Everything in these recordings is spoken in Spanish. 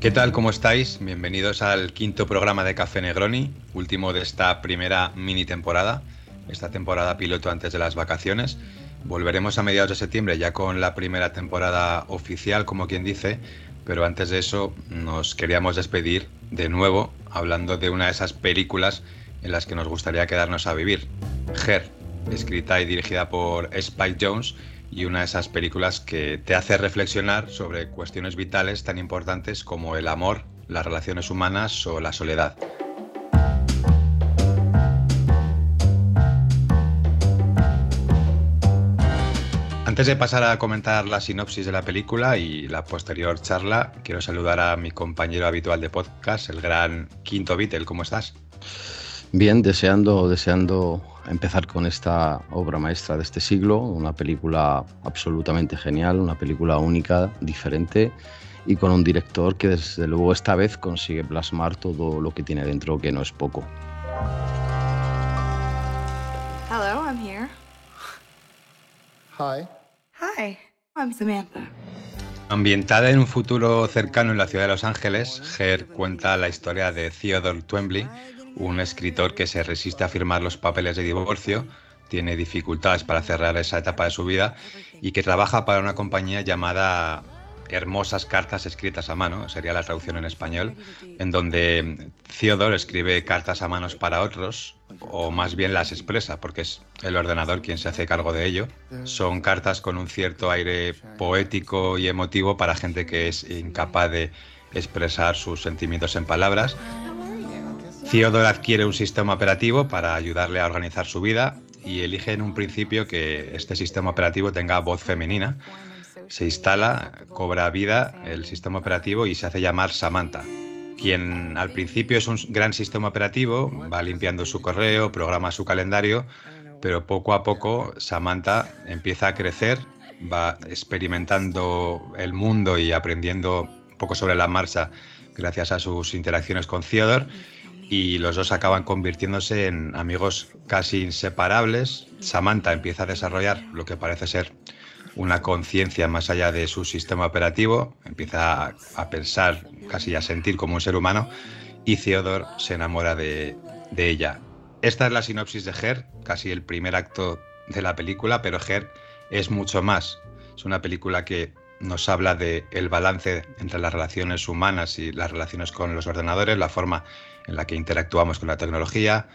¿Qué tal? ¿Cómo estáis? Bienvenidos al quinto programa de Café Negroni, último de esta primera mini temporada, esta temporada piloto antes de las vacaciones. Volveremos a mediados de septiembre ya con la primera temporada oficial, como quien dice, pero antes de eso nos queríamos despedir de nuevo hablando de una de esas películas en las que nos gustaría quedarnos a vivir, Her, escrita y dirigida por Spike Jones y una de esas películas que te hace reflexionar sobre cuestiones vitales tan importantes como el amor, las relaciones humanas o la soledad. Antes de pasar a comentar la sinopsis de la película y la posterior charla, quiero saludar a mi compañero habitual de podcast, el gran Quinto Beatle. ¿Cómo estás? Bien, deseando, deseando empezar con esta obra maestra de este siglo, una película absolutamente genial, una película única, diferente y con un director que desde luego esta vez consigue plasmar todo lo que tiene dentro, que no es poco. Hello, I'm here. Hi. Hi, I'm Samantha. Ambientada en un futuro cercano en la ciudad de Los Ángeles, Her cuenta la historia de Theodore Twombly, un escritor que se resiste a firmar los papeles de divorcio, tiene dificultades para cerrar esa etapa de su vida y que trabaja para una compañía llamada Hermosas Cartas Escritas a Mano, sería la traducción en español, en donde Theodore escribe cartas a manos para otros, o más bien las expresa, porque es el ordenador quien se hace cargo de ello. Son cartas con un cierto aire poético y emotivo para gente que es incapaz de expresar sus sentimientos en palabras Theodore adquiere un sistema operativo para ayudarle a organizar su vida y elige en un principio que este sistema operativo tenga voz femenina. Se instala, cobra vida el sistema operativo y se hace llamar Samantha, quien al principio es un gran sistema operativo, va limpiando su correo, programa su calendario, pero poco a poco Samantha empieza a crecer, va experimentando el mundo y aprendiendo un poco sobre la marcha gracias a sus interacciones con Theodore y los dos acaban convirtiéndose en amigos casi inseparables. Samantha empieza a desarrollar lo que parece ser una conciencia más allá de su sistema operativo, empieza a, pensar, casi a sentir como un ser humano, y Theodore se enamora de, de ella. Esta es la sinopsis de Her, casi el primer acto de la película, pero Her es mucho más. Es una película que nos habla de el balance entre las relaciones humanas y las relaciones con los ordenadores, la forma en la que interactuamos con la tecnología,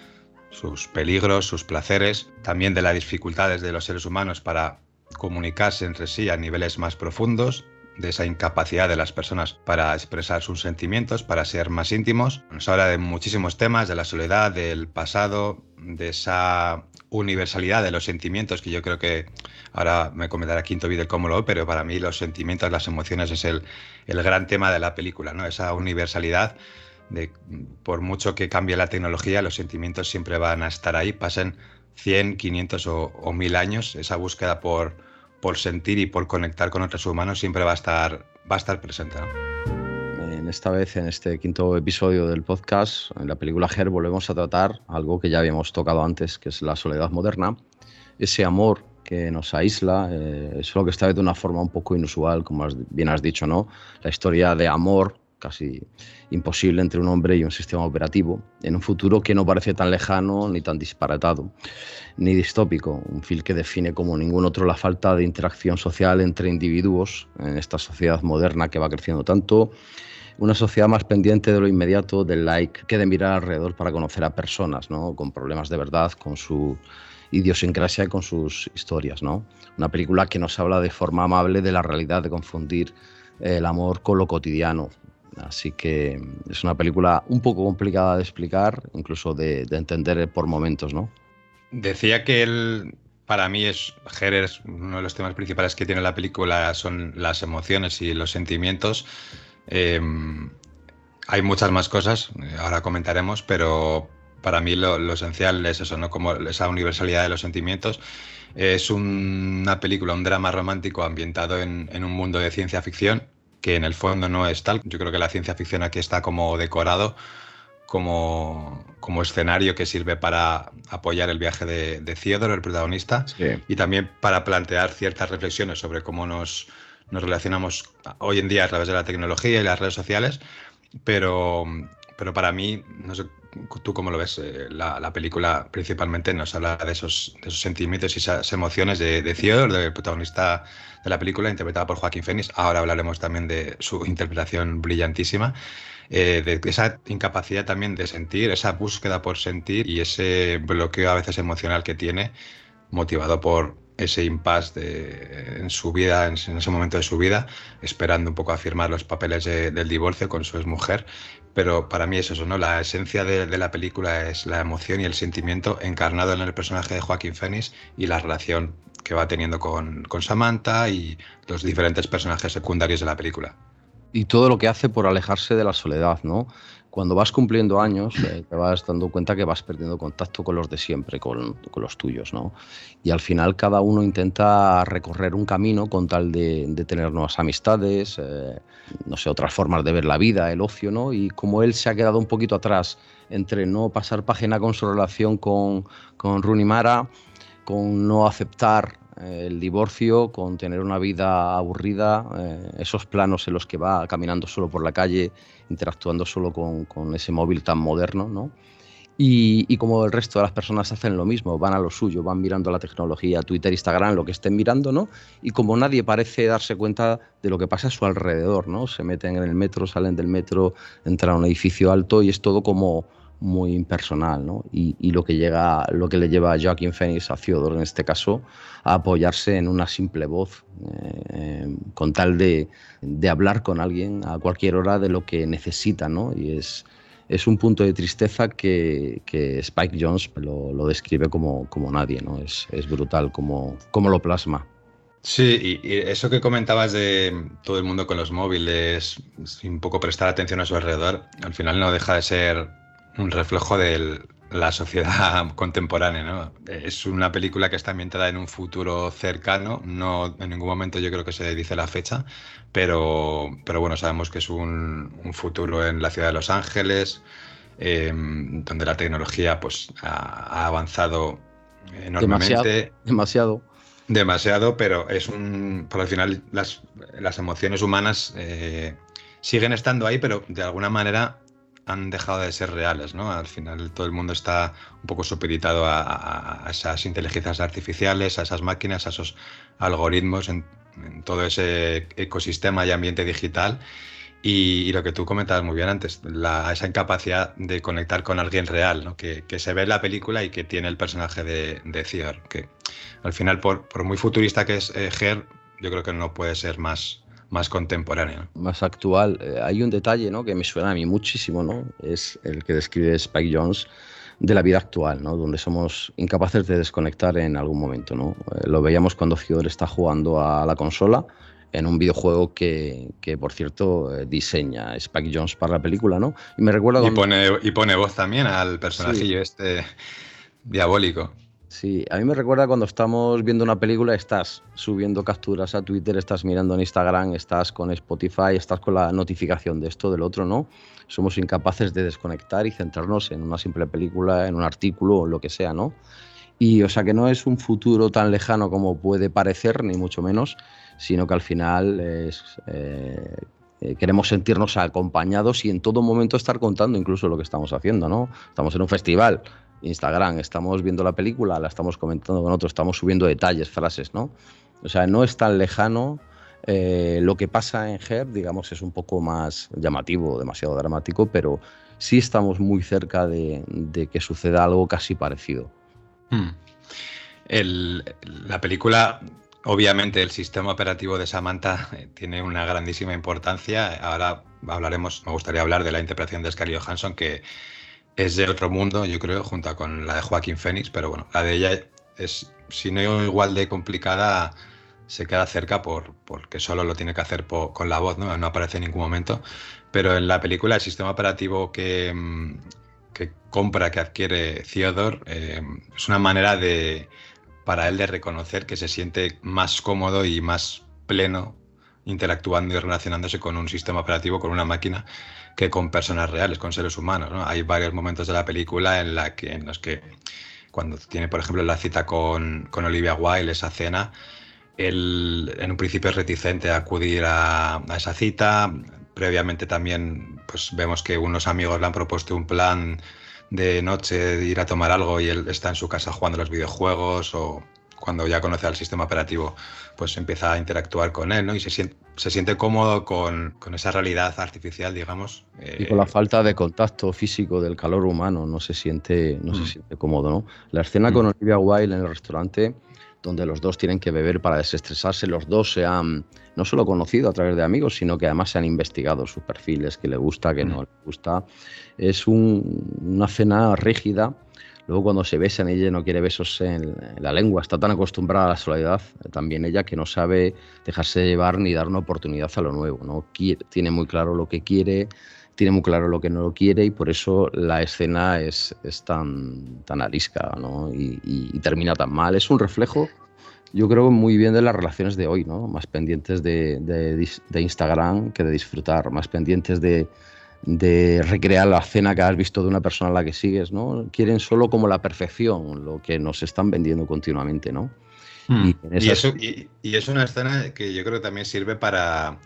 sus peligros, sus placeres, también de las dificultades de los seres humanos para comunicarse entre sí a niveles más profundos, de esa incapacidad de las personas para expresar sus sentimientos, para ser más íntimos. Nos habla de muchísimos temas, de la soledad, del pasado, de esa universalidad de los sentimientos, que yo creo que ahora me comentará Quinto Vídeo cómo lo ve, pero para mí los sentimientos, las emociones es el, el gran tema de la película, ¿no? esa universalidad por mucho que cambie la tecnología, los sentimientos siempre van a estar ahí, pasen 100, 500 o, 1000 años, esa búsqueda por, por sentir y por conectar con otros humanos siempre va a estar, va a estar presente. En esta vez, en este quinto episodio del podcast, en la película Her, volvemos a tratar algo que ya habíamos tocado antes, que es la soledad moderna, ese amor que nos aísla, eh, es lo que está de una forma un poco inusual, como bien has dicho, ¿no? La historia de amor casi imposible entre un hombre y un sistema operativo, en un futuro que no parece tan lejano ni tan disparatado, ni distópico, un film que define como ningún otro la falta de interacción social entre individuos en esta sociedad moderna que va creciendo tanto, una sociedad más pendiente de lo inmediato, del like, que de mirar alrededor para conocer a personas, ¿no? con problemas de verdad, con su idiosincrasia y con sus historias. ¿no? Una película que nos habla de forma amable de la realidad de confundir el amor con lo cotidiano, Así que es una película un poco complicada de explicar, incluso de, entender por momentos, ¿no? Decía que él, para mí es Jerez, uno de los temas principales que tiene la película son las emociones y los sentimientos. Em, hay muchas más cosas, ahora comentaremos, pero para mí lo, esencial es eso, ¿no? Como esa universalidad de los sentimientos. Es una película, un drama romántico ambientado en un mundo de ciencia ficción que en el fondo no es tal. Yo creo que la ciencia ficción aquí está como decorado como, como escenario que sirve para apoyar el viaje de, de Theodore, el protagonista, y también para plantear ciertas reflexiones sobre cómo nos, nos relacionamos hoy en día a través de la tecnología y las redes sociales, pero, pero para mí, no sé tú cómo lo ves, eh, la, película principalmente nos habla de esos, sentimientos y esas emociones de, de Theodore, del protagonista de la película, interpretada por Joaquín Phoenix. Ahora hablaremos también de su interpretación brillantísima. Eh, de esa incapacidad también de sentir, esa búsqueda por sentir y ese bloqueo a veces emocional que tiene, motivado por ese impasse en su vida, en, ese momento de su vida, esperando un poco a firmar los papeles del divorcio con su exmujer. Pero para mí es eso, ¿no? La esencia de, la película es la emoción y el sentimiento encarnado en el personaje de Joaquín Phoenix y la relación que va teniendo con, con Samantha y los diferentes personajes secundarios de la película. Y todo lo que hace por alejarse de la soledad, ¿no? Cuando vas cumpliendo años, eh, te vas dando cuenta que vas perdiendo contacto con los de siempre, con, los tuyos, ¿no? Y al final cada uno intenta recorrer un camino con tal de, tener nuevas amistades, eh, no sé, otras formas de ver la vida, el ocio, ¿no? Y como él se ha quedado un poquito atrás entre no pasar página con su relación con, con Rooney Mara, con no aceptar el divorcio, con tener una vida aburrida, esos planos en los que va caminando solo por la calle interactuando solo con, con ese móvil tan moderno, ¿no? Y, y, como el resto de las personas hacen lo mismo, van a lo suyo, van mirando la tecnología, Twitter, Instagram, lo que estén mirando, ¿no? Y como nadie parece darse cuenta de lo que pasa a su alrededor, ¿no? Se meten en el metro, salen del metro, entran a un edificio alto y es todo como muy impersonal, ¿no? Y, lo que llega, lo que le lleva a Joaquin Phoenix, a Theodore en este caso, a apoyarse en una simple voz, eh, con tal de, hablar con alguien a cualquier hora de lo que necesita, ¿no? Y es, es un punto de tristeza que, Spike Jones lo, describe como, como nadie, ¿no? Es, es brutal como, lo plasma. Sí, y, eso que comentabas de todo el mundo con los móviles, sin poco prestar atención a su alrededor, al final no deja de ser un reflejo del, la sociedad contemporánea. ¿no? Es una película que está ambientada en un futuro cercano, no en ningún momento yo creo que se dice la fecha, pero, pero bueno, sabemos que es un, un futuro en la ciudad de Los Ángeles, em, donde la tecnología pues, ha, avanzado enormemente. Demasiado. demasiado. pero es un. Por al final, las, las emociones humanas eh, siguen estando ahí, pero de alguna manera han dejado de ser reales, ¿no? Al final todo el mundo está un poco supeditado a, esas inteligencias artificiales, a esas máquinas, a esos algoritmos en, todo ese ecosistema y ambiente digital. Y, lo que tú comentabas muy bien antes, esa incapacidad de conectar con alguien real, ¿no? que, se ve en la película y que tiene el personaje de, de que al final, por, muy futurista que es eh, yo creo que no puede ser más, más contemporáneo. Más actual. Eh, hay un detalle ¿no? que me suena a mí muchísimo, ¿no? es el que describe Spike Jones de la vida actual, ¿no? donde somos incapaces de desconectar en algún momento. ¿no? Eh, lo veíamos cuando Theodore está jugando a la consola en un videojuego que, que por cierto, eh, diseña Spike Jones para la película, ¿no? Y me recuerda... Y, pone, y pone voz también al personajillo este diabólico. Sí, a mí me recuerda cuando estamos viendo una película, estás subiendo capturas a Twitter, estás mirando en Instagram, estás con Spotify, estás con la notificación de esto, del otro, ¿no? Somos incapaces de desconectar y centrarnos en una simple película, en un artículo o lo que sea, ¿no? Y o sea que no es un futuro tan lejano como puede parecer, ni mucho menos, sino que al final eh, eh, queremos sentirnos acompañados y en todo momento estar contando incluso lo que estamos haciendo, ¿no? Estamos en un festival, Instagram, estamos viendo la película, la estamos comentando con otros, estamos subiendo detalles, frases, ¿no? O sea, no es tan lejano. Eh, lo que pasa en Her, digamos, es un poco más llamativo, demasiado dramático, pero sí estamos muy cerca de, que suceda algo casi parecido. Hmm. la película, obviamente, el sistema operativo de Samantha eh, tiene una grandísima importancia. Ahora hablaremos, me gustaría hablar de la interpretación de Scarlett Johansson, que es de otro mundo, yo creo, junto con la de Joaquín Phoenix, pero bueno, la de ella es, si no igual de complicada, se queda cerca por, porque solo lo tiene que hacer con la voz, ¿no? no aparece en ningún momento. Pero en la película, el sistema operativo que, mm, que compra, que adquiere Theodore, eh, es una manera de, para él de reconocer que se siente más cómodo y más pleno interactuando y relacionándose con un sistema operativo, con una máquina, que con personas reales, con seres humanos. ¿no? Hay varios momentos de la película en, la que, en los que, cuando tiene, por ejemplo, la cita con, con Olivia Wilde, esa cena, él en un principio es reticente a acudir a, a esa cita. Previamente también pues vemos que unos amigos le han propuesto un plan de noche de ir a tomar algo y él está en su casa jugando los videojuegos o cuando ya conoce al sistema operativo, pues empieza a interactuar con él, ¿no? Y se siente, se siente cómodo con, con esa realidad artificial, digamos. Y con la falta de contacto físico del calor humano, no se siente, no mm. se siente cómodo, ¿no? La escena mm. con Olivia Wilde en el restaurante, donde los dos tienen que beber para desestresarse, los dos se han no solo conocido a través de amigos, sino que además se han investigado sus perfiles, que le gusta, que no mm. le gusta. Es un, una cena rígida Luego cuando se besan, ella no quiere besos en, la lengua, está tan acostumbrada a la soledad, también ella, que no sabe dejarse llevar ni dar una oportunidad a lo nuevo. ¿no? tiene muy claro lo que quiere, tiene muy claro lo que no lo quiere y por eso la escena es, es tan, tan arisca ¿no? y, termina tan mal. Es un reflejo, yo creo, muy bien de las relaciones de hoy, ¿no? más pendientes de, de Instagram que de disfrutar, más pendientes de de recrear la cena que has visto de una persona a la que sigues, ¿no? Quieren solo como la perfección, lo que nos están vendiendo continuamente, ¿no? Hmm. Y, eso, y, es una escena que yo creo que también sirve para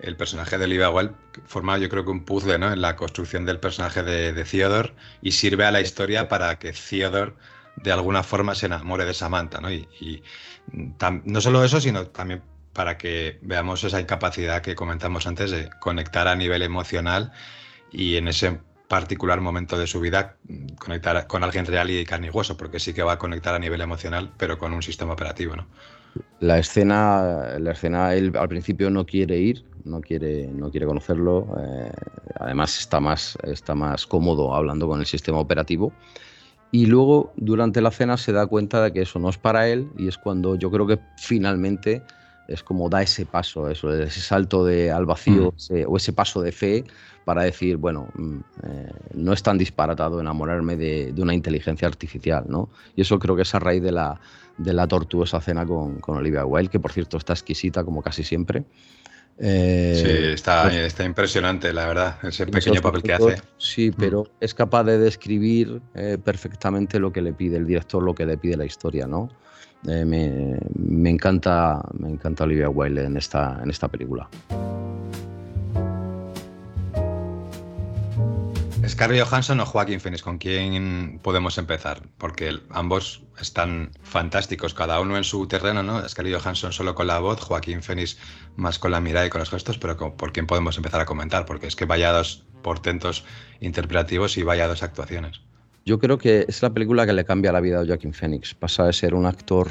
el personaje de Olivia Wilde, forma yo creo que un puzzle, ¿no? En la construcción del personaje de, de Theodore y sirve a la historia para que Theodore de alguna forma se enamore de Samantha, ¿no? Y, no solo eso, sino también para que veamos esa incapacidad que comentamos antes de conectar a nivel emocional y en ese particular momento de su vida conectar con alguien real y carne y hueso, porque sí que va a conectar a nivel emocional, pero con un sistema operativo, ¿no? La escena, la escena, él al principio no quiere ir, no quiere, no quiere conocerlo. Eh, además está más, está más cómodo hablando con el sistema operativo. Y luego durante la cena se da cuenta de que eso no es para él y es cuando yo creo que finalmente es como da ese paso, eso, ese salto de, al vacío mm. o ese paso de fe para decir, bueno, mm, eh, no es tan disparatado enamorarme de, una inteligencia artificial, ¿no? Y eso creo que es a raíz de la, de la tortuosa cena con, con Olivia Wilde, que por cierto está exquisita como casi siempre. Eh, sí, está, pues está, impresionante, la verdad, ese pequeño papel que hace. Sí, mm. pero es capaz de describir eh, perfectamente lo que le pide el director, lo que le pide la historia, ¿no? Eh, me, encanta, me encanta Olivia Wilde en esta, en esta película. Scarlett Johansson o Joaquín Phoenix, ¿con quién podemos empezar? Porque ambos están fantásticos, cada uno en su terreno, ¿no? Scarlett Johansson solo con la voz, Joaquín Phoenix más con la mirada y con los gestos, pero ¿por quién podemos empezar a comentar? Porque es que vaya dos portentos interpretativos y vaya dos actuaciones. Yo creo que es la película que le cambia la vida a Joaquin Phoenix. Pasa de ser un actor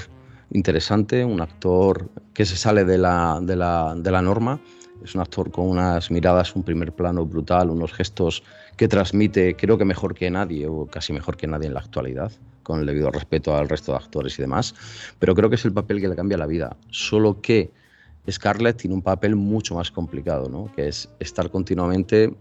interesante, un actor que se sale de la, de la, de la norma. Es un actor con unas miradas, un primer plano brutal, unos gestos que transmite, creo que mejor que nadie, o casi mejor que nadie en la actualidad, con el debido respeto al resto de actores y demás. Pero creo que es el papel que le cambia la vida. Solo que Scarlett tiene un papel mucho más complicado, ¿no? que es estar continuamente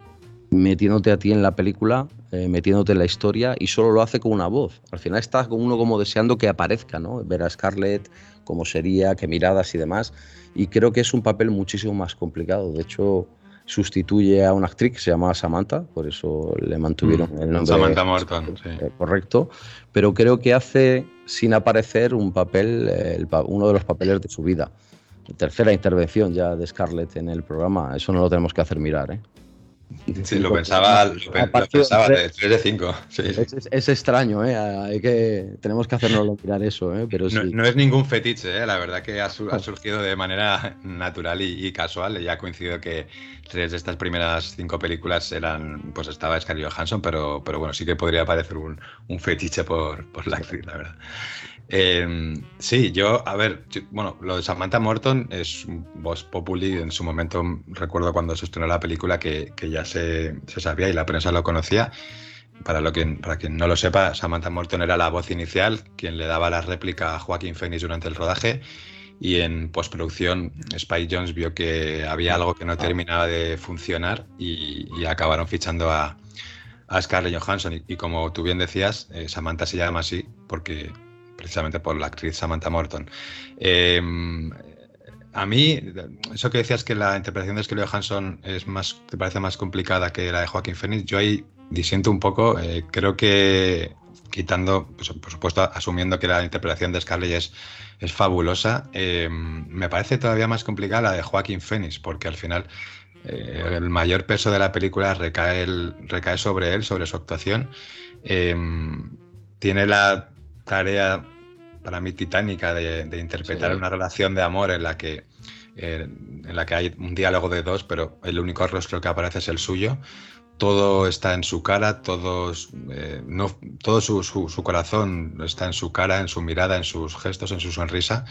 metiéndote a ti en la película, eh, metiéndote en la historia y solo lo hace con una voz. Al final estás con uno como deseando que aparezca, ¿no? Ver a Scarlett, cómo sería, qué miradas y demás. Y creo que es un papel muchísimo más complicado. De hecho, sustituye a una actriz que se llamaba Samantha, por eso le mantuvieron mm, el nombre. Samantha Morton, sí. Eh, correcto. Pero creo que hace, sin aparecer, un papel, uno de los papeles de su vida. Tercera intervención ya de Scarlett en el programa. Eso no lo tenemos que hacer mirar, ¿eh? Sí, lo pensaba, lo, pensaba de 3 de 5. Es, extraño, ¿eh? Hay que, tenemos que hacernos mirar eso, ¿eh? Pero no, es ningún fetiche, ¿eh? la verdad que ha, surgido de manera natural y, casual. Ya ha coincidido que tres de estas primeras cinco películas eran, pues estaba Scarlett Johansson, pero, pero bueno, sí que podría parecer un, un fetiche por, por la actriz, la verdad. Em, sí, yo, a ver, bueno, lo de Samantha Morton es un voz populi. En su momento recuerdo cuando se estrenó la película que, ya se, sabía y la prensa lo conocía. Para, lo que, para quien no lo sepa, Samantha Morton era la voz inicial, quien le daba la réplica a Joaquín Phoenix durante el rodaje. Y en postproducción, Spike Jones vio que había algo que no terminaba de funcionar y, acabaron fichando a, Scarlett Johansson. Y, como tú bien decías, eh, Samantha se llama así porque precisamente por la actriz Samantha Morton. Em, a mí, eso que decías que la interpretación de Scarlett Johansson es más, te parece más complicada que la de Joaquín Phoenix, yo ahí disiento un poco. Eh, creo que, quitando, pues, por supuesto, asumiendo que la interpretación de Scarlett es, es fabulosa, eh, me parece todavía más complicada la de Joaquín Phoenix, porque al final eh, el mayor peso de la película recae, recae sobre él, sobre su actuación. tiene la tarea para mí titánica de, interpretar una relación de amor en la que en la que hay un diálogo de dos, pero el único rostro que aparece es el suyo. Todo está en su cara, todos, eh, no, todo su, su, corazón está en su cara, en su mirada, en sus gestos, en su sonrisa.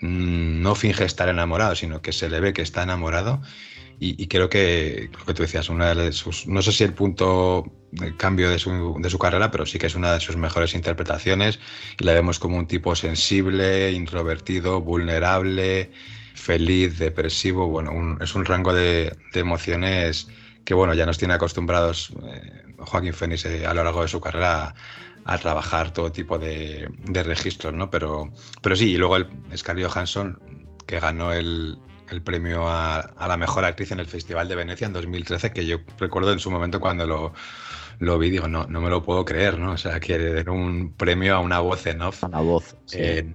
Mm, no finge estar enamorado, sino que se le ve que está enamorado. Y, creo que lo que tú decías, una de sus, no sé si el punto de cambio de su, de su, carrera, pero sí que es una de sus mejores interpretaciones y la vemos como un tipo sensible, introvertido, vulnerable, feliz, depresivo. Bueno, es un rango de, emociones que bueno, ya nos tiene acostumbrados eh, Joaquín Phoenix eh, a lo largo de su carrera a, trabajar todo tipo de, registros, ¿no? Pero, pero sí, y luego el Scarlett Johansson, que ganó el, el premio a, la mejor actriz en el Festival de Venecia en 2013, que yo recuerdo en su momento cuando lo, lo vi, digo, no, no me lo puedo creer, ¿no? O sea, que dar un premio a una voz en off. A una voz, sí. Eh,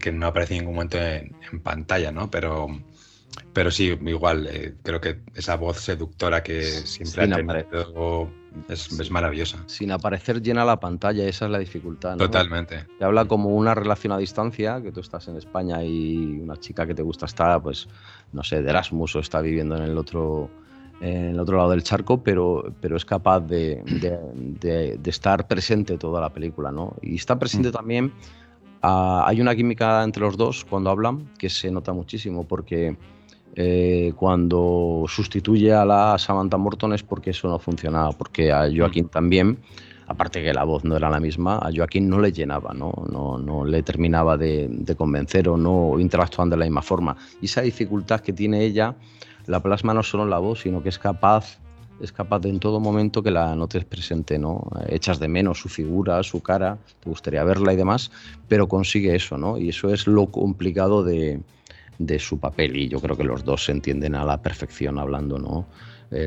que no aparece en ningún momento en, pantalla, ¿no? Pero, pero sí, igual, eh, creo que esa voz seductora que siempre ha tenido es, maravillosa. Sin aparecer llena la pantalla, esa es la dificultad. ¿no? Totalmente. Te habla como una relación a distancia, que tú estás en España y una chica que te gusta está, pues, no sé, de Erasmus o está viviendo en el otro, en el otro lado del charco, pero, pero es capaz de, de, estar presente toda la película, ¿no? Y está presente mm. también, ah, hay una química entre los dos cuando hablan que se nota muchísimo, porque eh, cuando sustituye a la Samantha Morton es porque eso no funcionaba, porque a Joaquín mm. también, aparte que la voz no era la misma, a Joaquín no le llenaba, no, no, no le terminaba de, convencer o no interactuando de la misma forma. Y esa dificultad que tiene ella la plasma no solo en la voz, sino que es capaz es capaz de en todo momento que la notes presente, ¿no? Echas de menos su figura, su cara, te gustaría verla y demás, pero consigue eso, ¿no? Y eso es lo complicado de, de su papel y yo creo que los dos se entienden a la perfección hablando, ¿no?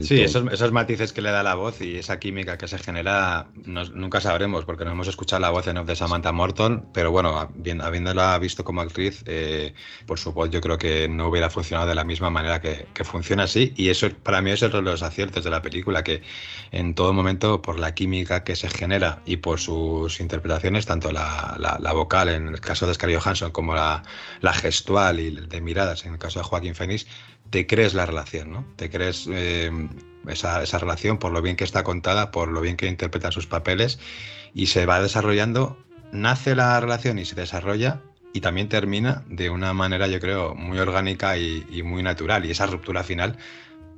Sí, esos, matices que le da la voz y esa química que se genera, nunca sabremos porque no hemos escuchado la voz en off de Samantha Morton, pero bueno, habiéndola visto como actriz, eh, por su voz yo creo que no hubiera funcionado de la misma manera que, funciona así y eso para mí es otro de los aciertos de la película, que en todo momento por la química que se genera y por sus interpretaciones, tanto la, vocal en el caso de Scarlett Johansson como la, la gestual y de miradas en el caso de Joaquín Phoenix, te crees la relación, ¿no? Te crees eh, esa, esa, relación por lo bien que está contada, por lo bien que interpreta sus papeles y se va desarrollando, nace la relación y se desarrolla y también termina de una manera, yo creo, muy orgánica y, y muy natural. Y esa ruptura final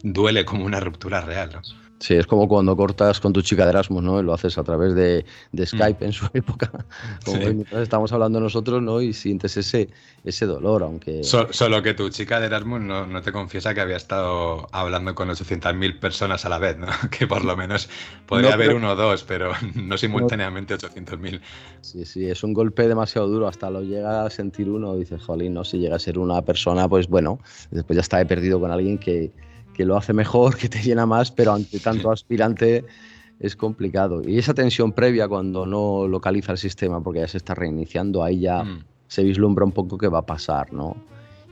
duele como una ruptura real, ¿no? Sí, es como cuando cortas con tu chica de Erasmus, ¿no? Lo haces a través de, mm. Skype en su época. Como estamos hablando nosotros, ¿no? Y sientes ese, ese dolor, aunque... solo que tu chica de Erasmus no, te confiesa que había estado hablando con 800.000 personas a la vez, ¿no? Que por lo menos podría haber uno o dos, pero no simultáneamente 800.000. Sí, sí, es un golpe demasiado duro. Hasta lo llega a sentir uno, dices, jolín, ¿no? Si llega a ser una persona, pues bueno, después ya está he perdido con alguien que que lo hace mejor, que te llena más, pero ante tanto aspirante es complicado. Y esa tensión previa cuando no localiza el sistema, porque ya se está reiniciando, ahí ya mm. se vislumbra un poco qué va a pasar, ¿no?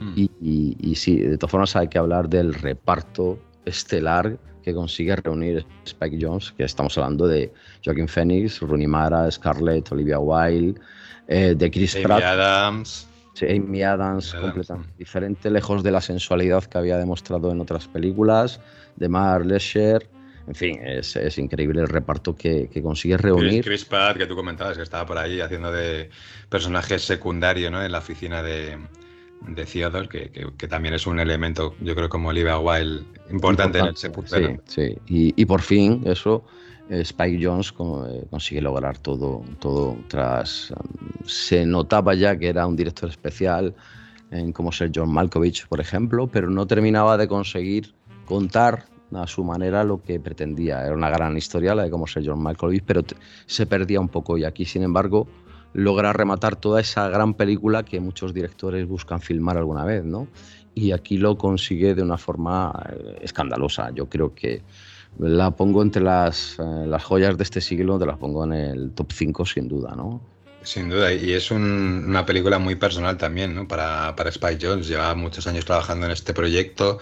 Mm. Y, y, sí, de todas formas hay que hablar del reparto estelar que consigue reunir Spike Jones, que estamos hablando de Joaquin Phoenix, Rooney Mara, Scarlett, Olivia Wilde, eh, de Chris Pratt. Adams. Amy Adams, completamente diferente, lejos de la sensualidad que había demostrado en otras películas, de Mar Lesher. En fin, es, es, increíble el reparto que, que consigue reunir. Chris, Pratt, que tú comentabas, que estaba por ahí haciendo de personaje secundario ¿no? en la oficina de, de Theodore, que, que, también es un elemento, yo creo, como Olivia Wilde, importante, en ese punto. Sí, sí. Y, y por fin, eso Spike Jones eh, consigue lograr todo, todo tras... Um, se notaba ya que era un director especial, en como ser John Malkovich, por ejemplo, pero no terminaba de conseguir contar a su manera lo que pretendía. Era una gran historia la de cómo ser John Malkovich, pero se perdía un poco y aquí, sin embargo, logra rematar toda esa gran película que muchos directores buscan filmar alguna vez, ¿no? Y aquí lo consigue de una forma eh, escandalosa. Yo creo que la pongo entre las, eh, las joyas de este siglo, te las pongo en el top 5 sin duda, ¿no? Sin duda, y es una película muy personal también, ¿no? Para, para Spike Jones, lleva muchos años trabajando en este proyecto,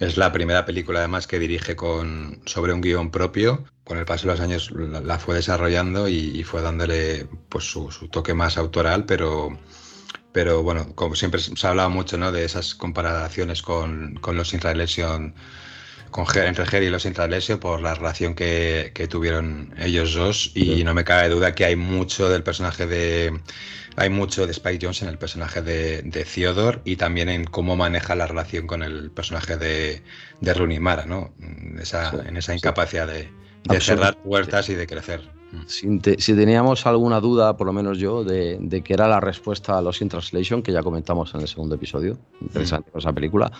es la primera película además que dirige con, sobre un guion propio. Con el paso de los años la, fue desarrollando y, fue dándole pues, su, toque más autoral, pero, pero bueno, como siempre se ha hablado mucho ¿no? de esas comparaciones con, con los Intralesion con, entre Jerry y los Intralesio por la relación que, que, tuvieron ellos dos. Y no me cabe duda que hay mucho del personaje de hay mucho de Spike Jones en el personaje de, de Theodore y también en cómo maneja la relación con el personaje de, de Rooney Mara, ¿no? Esa, en esa incapacidad de, de cerrar puertas y de crecer. Si, teníamos alguna duda, por lo menos yo, de, de que era la respuesta a los in Translation, que ya comentamos en el segundo episodio, interesante esa película,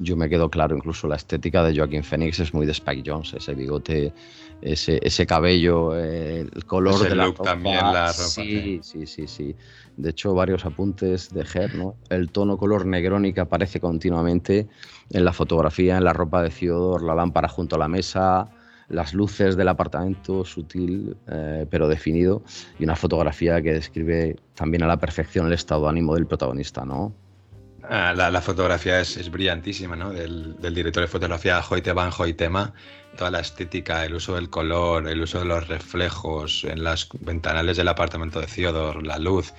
yo me quedo claro, incluso la estética de Joaquín Phoenix es muy de Spike Jones, ese bigote, ese, ese cabello, eh, el color de la ropa. también, la ropa. Sí, sí, sí, sí. De hecho, varios apuntes de Her, ¿no? El tono color negroni que aparece continuamente en la fotografía, en la ropa de Theodore, la lámpara junto a la mesa, las luces del apartamento, sutil eh, pero definido, y una fotografía que describe también a la perfección el estado de ánimo del protagonista, ¿no? Ah, la, fotografía es, brillantísima, ¿no? Del, director de fotografía Hoyte Van Hoytema. Toda la estética, el uso del color, el uso de los reflejos en las ventanales del apartamento de Theodore, la luz,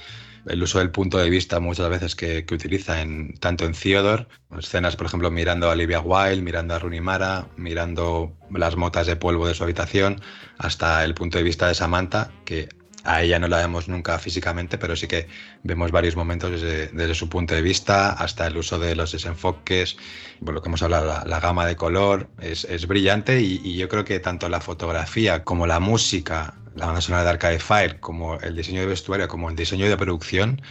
el uso del punto de vista muchas veces que, utiliza en, tanto en Theodore, escenas, por ejemplo, mirando a Olivia Wilde, mirando a Rooney Mara, mirando las motas de polvo de su habitación, hasta el punto de vista de Samantha, que a ella no la vemos nunca físicamente, pero sí que vemos varios momentos desde, su punto de vista, hasta el uso de los desenfoques, por lo que hemos hablado, la, gama de color es, brillante y, yo creo que tanto la fotografía como la música, la banda sonora de Arcade Fire, como el diseño de vestuario, como el diseño de producción,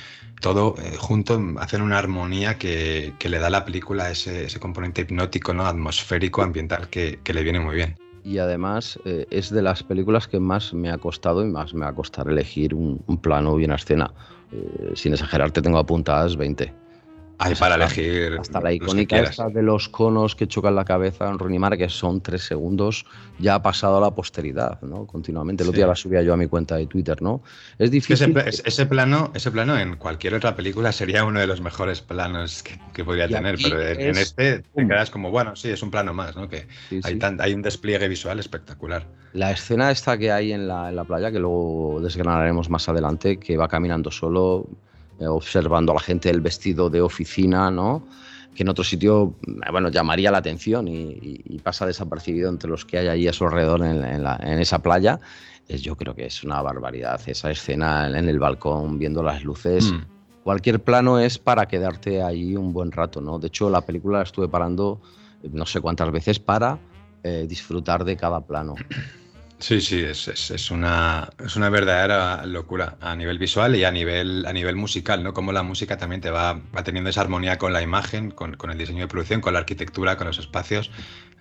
todo eh, junto hacen una armonía que, le da a la película ese, componente hipnótico, ¿no? atmosférico, ambiental, que le viene muy bien y además eh, es de las películas que más me ha costado y más me va a costar elegir un, plano y una escena. Eh, sin exagerarte, tengo apuntadas 20. Hay para elegir. Hasta la icónica esta de los conos que chocan la cabeza en Ronimar, que son tres segundos, ya ha pasado a la posteridad, ¿no? Continuamente. El otro día la subía yo a mi cuenta de Twitter, ¿no? Es difícil. Ese, plano, ese plano en cualquier otra película sería uno de los mejores planos que, podría tener, pero en, este te quedas como, bueno, sí, es un plano más, ¿no? Que hay, hay, un despliegue visual espectacular. La escena esta que hay en la, en la playa, que luego desgranaremos más adelante, que va caminando solo observando a la gente el vestido de oficina, ¿no? que en otro sitio eh, bueno, llamaría la atención y, pasa desapercibido entre los que hay allí a su alrededor en, esa playa. yo creo que es una barbaridad esa escena en el balcón viendo las luces. Mm. Cualquier plano es para quedarte ahí un buen rato. ¿no? De hecho, la película la estuve parando eh, no sé cuántas veces para disfrutar de cada plano. Sí, sí, es, es, una, es una verdadera locura a nivel visual y a nivel, a nivel musical, ¿no? Como la música también te va, va teniendo esa armonía con la imagen, con, con, el diseño de producción, con la arquitectura, con los espacios.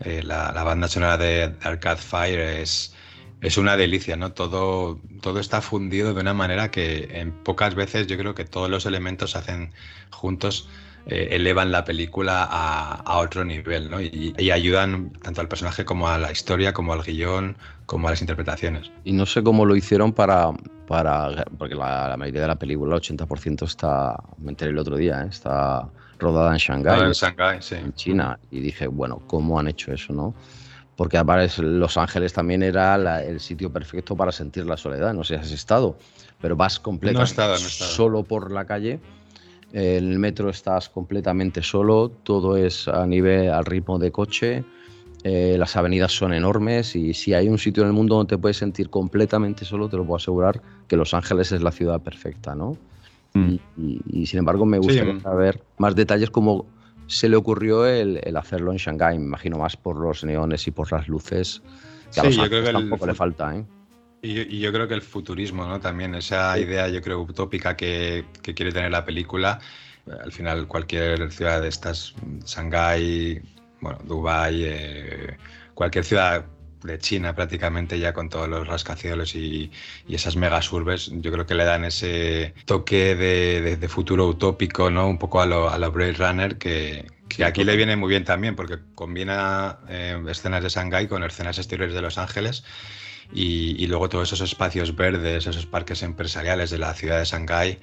Eh, la, la, banda sonora de Arcade Fire es, es una delicia, ¿no? Todo, todo está fundido de una manera que en pocas veces yo creo que todos los elementos se hacen juntos eh, elevan la película a, otro nivel, ¿no? Y, ayudan tanto al personaje como a la historia, como al guion, como a las interpretaciones. Y no sé cómo lo hicieron para, para porque la, mayoría de la película, el 80% está, me enteré el otro día, ¿eh? está rodada en Shanghái, en, Shanghái sí. en China, y dije, bueno, ¿cómo han hecho eso, no? Porque además Los Ángeles también era el sitio perfecto para sentir la soledad, no sé si has estado, pero vas completamente solo por la calle el metro estás completamente solo, todo es a nivel, al ritmo de coche, eh, las avenidas son enormes y si hay un sitio en el mundo donde te puedes sentir completamente solo, te lo puedo asegurar que Los Ángeles es la ciudad perfecta, ¿no? Mm. Y, sin embargo me gustaría saber más detalles como se le ocurrió el, hacerlo en Shanghái, me imagino más por los neones y por las luces, que a Los Ángeles tampoco le falta, ¿eh? Y, yo creo que el futurismo, ¿no? También esa idea, yo creo, utópica que, quiere tener la película. Eh, al final, cualquier ciudad de estas, Shanghái, bueno, Dubái, eh, cualquier ciudad de China prácticamente ya con todos los rascacielos y, esas megas urbes, yo creo que le dan ese toque de, futuro utópico, ¿no? Un poco a lo, a lo Blade Runner que, Que aquí le viene muy bien también porque combina eh, escenas de Shanghái con escenas exteriores de Los Ángeles y, luego todos esos espacios verdes, esos parques empresariales de la ciudad de Shanghái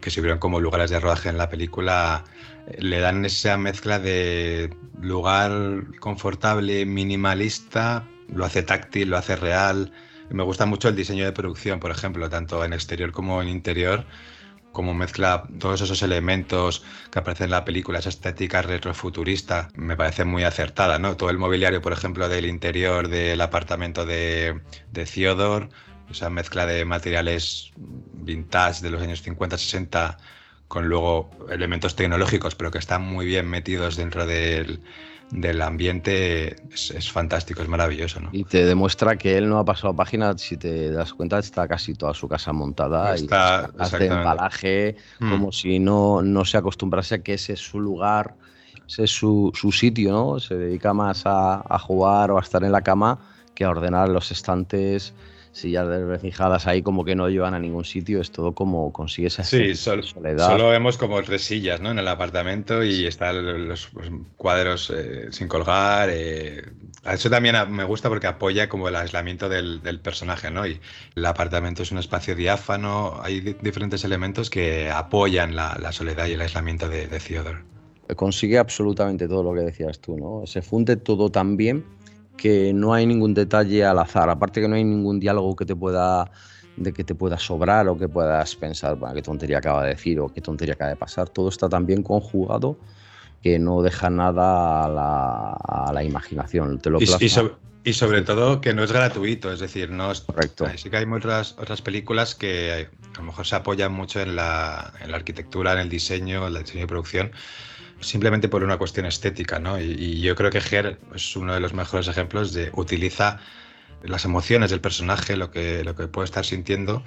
que se vieron como lugares de rodaje en la película, eh, le dan esa mezcla de lugar confortable, minimalista, lo hace táctil, lo hace real. Me gusta mucho el diseño de producción, por ejemplo, tanto en exterior como en interior cómo mezcla todos esos elementos que aparecen en la película, esa estética retrofuturista, me parece muy acertada, ¿no? Todo el mobiliario, por ejemplo, del interior del apartamento de, de Theodore, esa mezcla de materiales vintage de los años 50-60 con luego elementos tecnológicos, pero que están muy bien metidos dentro del, del ambiente es, fantástico, es maravilloso. ¿no? Y te demuestra que él no ha pasado página, si te das cuenta, está casi toda su casa montada está, y hace embalaje, mm. como si no, no se acostumbrase a que ese es su lugar, ese es su, su sitio, ¿no? Se dedica más a, a jugar o a estar en la cama que a ordenar los estantes sillas desvencijadas ahí como que no llevan a ningún sitio, es todo como consigue esa sí, soledad. Solo vemos como tres sillas ¿no? en el apartamento y están los, cuadros eh, sin colgar. Eh. Eso también me gusta porque apoya como el aislamiento del, personaje, ¿no? Y el apartamento es un espacio diáfano, hay diferentes elementos que apoyan la, soledad y el aislamiento de, de Theodore. Consigue absolutamente todo lo que decías tú, ¿no? Se funde todo tan bien que no hay ningún detalle al azar, aparte que no hay ningún diálogo que te pueda de que te pueda sobrar o que puedas pensar, bueno, qué tontería acaba de decir o qué tontería acaba de pasar. Todo está tan bien conjugado que no deja nada a la, imaginación. Te lo y, y, sobre, todo que no es gratuito, es decir, no es correcto. Sí que hay otras, otras películas que a lo mejor se apoyan mucho en la, en la arquitectura, en el diseño, en el diseño de producción, simplemente por una cuestión estética, ¿no? Y, yo creo que Ger es uno de los mejores ejemplos de utiliza las emociones del personaje, lo que, lo que puede estar sintiendo,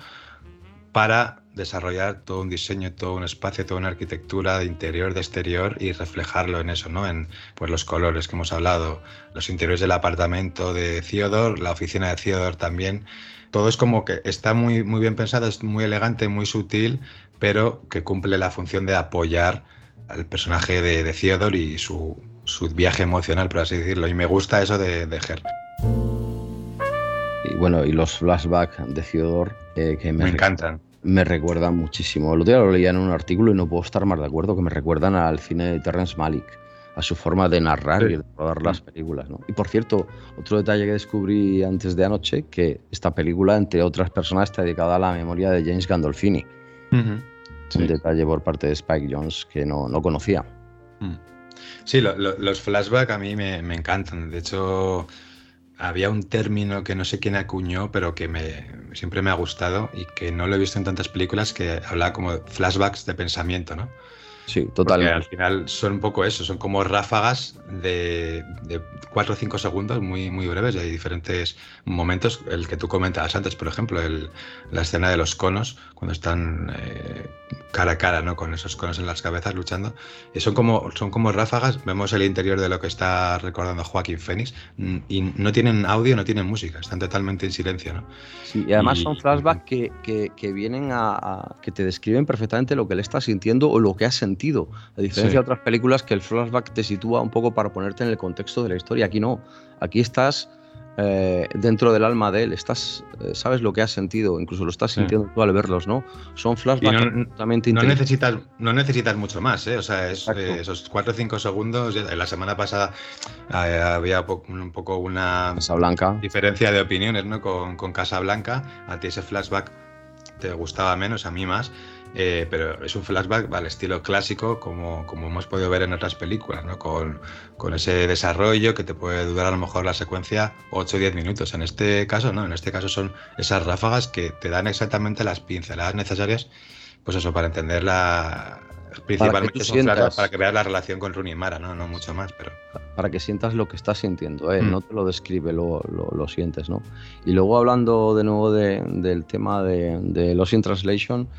para desarrollar todo un diseño, todo un espacio, toda una arquitectura de interior, de exterior y reflejarlo en eso, ¿no? En pues, los colores que hemos hablado, los interiores del apartamento de Theodore, la oficina de Theodore también. Todo es como que está muy, muy bien pensado, es muy elegante, muy sutil, pero que cumple la función de apoyar al personaje de, de Theodore y su, viaje emocional, por así decirlo. Y me gusta eso de, de Her. Y bueno, y los flashbacks de Theodore eh, que me, encantan. Me recuerdan muchísimo. El otro día lo leía en un artículo y no puedo estar más de acuerdo que me recuerdan al cine de Terrence Malick, a su forma de narrar y de rodar las películas. ¿no? Y por cierto, otro detalle que descubrí antes de anoche, que esta película, entre otras personas, está dedicada a la memoria de James Gandolfini. Un detalle por parte de Spike Jones que no, no conocía. Mm. Sí, los flashbacks a mí me, encantan. De hecho, había un término que no sé quién acuñó, pero que me, siempre me ha gustado y que no lo he visto en tantas películas, que hablaba como flashbacks de pensamiento, ¿no? Sí, totalmente. al final son un poco eso, son como ráfagas de, de 4 o 5 segundos muy, muy breves y hay diferentes momentos. El que tú comentabas antes, por ejemplo, el, la escena de los conos, cuando están eh, cara a cara, ¿no? Con esos conos en las cabezas luchando. Y son como, son como ráfagas. Vemos el interior de lo que está recordando Joaquín Phoenix mm, y no tienen audio, no tienen música, están totalmente en silencio, ¿no? Sí, y además son flashbacks que, que, que, vienen a, a, que te describen perfectamente lo que él está sintiendo o lo que ha sentido a diferencia de otras películas que el flashback te sitúa un poco para ponerte en el contexto de la historia. Aquí no. Aquí estás eh, dentro del alma de él. Estás, eh, sabes lo que has sentido, incluso lo estás sintiendo tú al verlos, ¿no? Son flashbacks no, totalmente no necesitas, no necesitas mucho más, ¿eh? O sea, esos 4 o 5 segundos. La semana pasada había un poco una diferencia de opiniones, ¿no? Con, con Casa Blanca. A ti ese flashback te gustaba menos, a mí más. Eh, pero es un flashback al estilo clásico, como, como hemos podido ver en otras películas, ¿no? con, con, ese desarrollo que te puede durar a lo mejor la secuencia 8 o 10 minutos. En este caso, no, en este caso son esas ráfagas que te dan exactamente las pinceladas necesarias, pues eso, para entender la. Principalmente para que, para que veas la relación con Rooney Mara, ¿no? no mucho más, pero. Para que sientas lo que estás sintiendo, ¿eh? Mm. no te lo describe, lo, lo, sientes, ¿no? Y luego hablando de nuevo de, del tema de, de Lost in Translation,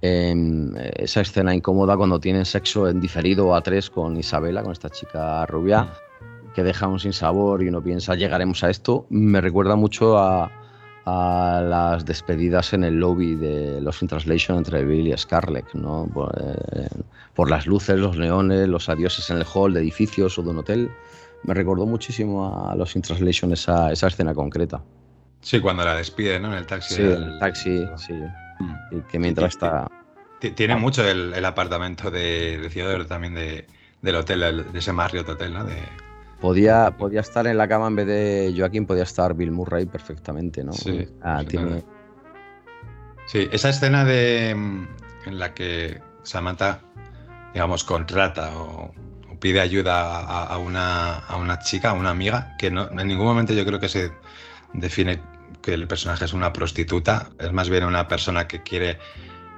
esa escena incómoda cuando tienen sexo en diferido a tres con Isabela, con esta chica rubia, mm. que deja un sinsabor y uno piensa, llegaremos a esto, me recuerda mucho a, a las despedidas en el lobby de los in Translation entre Bill y Scarlett, ¿no? Por, eh, por, las luces, los neones, los adioses en el hall de edificios o de un hotel. Me recordó muchísimo a los in Translation esa, esa escena concreta. Sí, cuando la despide, ¿no? En el taxi. Sí, en el taxi, sí. Mm. Que mientras está... Tiene mucho el, apartamento de, de también de, del hotel, de ese Marriott Hotel, ¿no? De, Podía, podía estar en la cama en vez de Joaquín, podía estar Bill Murray perfectamente, ¿no? Sí, ah, sí esa escena de, en la que Samantha, digamos, contrata o, pide ayuda a, una, a, una, chica, a una amiga, que no, en ningún momento yo creo que se define que el personaje es una prostituta, es más bien una persona que quiere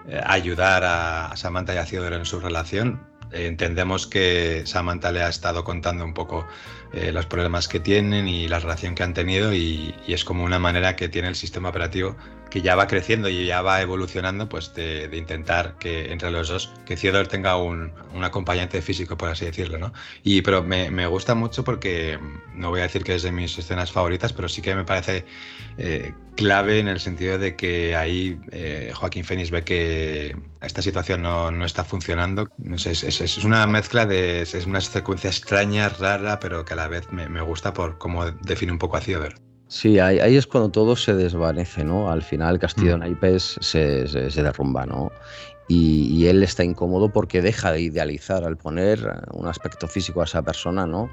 eh, ayudar a Samantha y a Theodore en su relación, entendemos que Samantha le ha estado contando un poco eh, los problemas que tienen y la relación que han tenido y, es como una manera que tiene el sistema operativo que ya va creciendo y ya va evolucionando pues de, intentar que entre los dos que Theodore tenga un, acompañante físico por así decirlo ¿no? y pero me, me, gusta mucho porque no voy a decir que es de mis escenas favoritas pero sí que me parece eh, clave en el sentido de que ahí eh, Joaquín Phoenix ve que esta situación no, no está funcionando. No sé, es, es, una mezcla de. Es una secuencia extraña, rara, pero que a la vez me, me gusta por cómo define un poco a Theodore. Sí, ahí, ahí, es cuando todo se desvanece, ¿no? Al final el castillo mm. de naipes se, se, se, derrumba, ¿no? Y, y, él está incómodo porque deja de idealizar al poner un aspecto físico a esa persona, ¿no?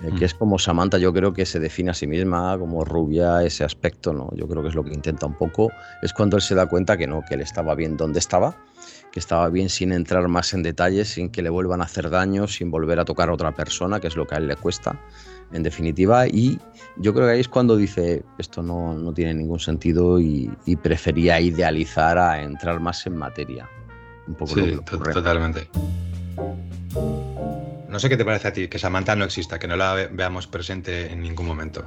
Eh, que mm. es como Samantha, yo creo que se define a sí misma como rubia, ese aspecto, ¿no? Yo creo que es lo que intenta un poco. Es cuando él se da cuenta que no, que él estaba bien donde estaba, que estaba bien sin entrar más en detalles, sin que le vuelvan a hacer daño, sin volver a tocar a otra persona, que es lo que a él le cuesta, en definitiva. Y yo creo que ahí es cuando dice, esto no, no tiene ningún sentido y, y, prefería idealizar a entrar más en materia. Un poco sí, totalmente. No sé qué te parece a ti, que Samantha no exista, que no la veamos presente en ningún momento.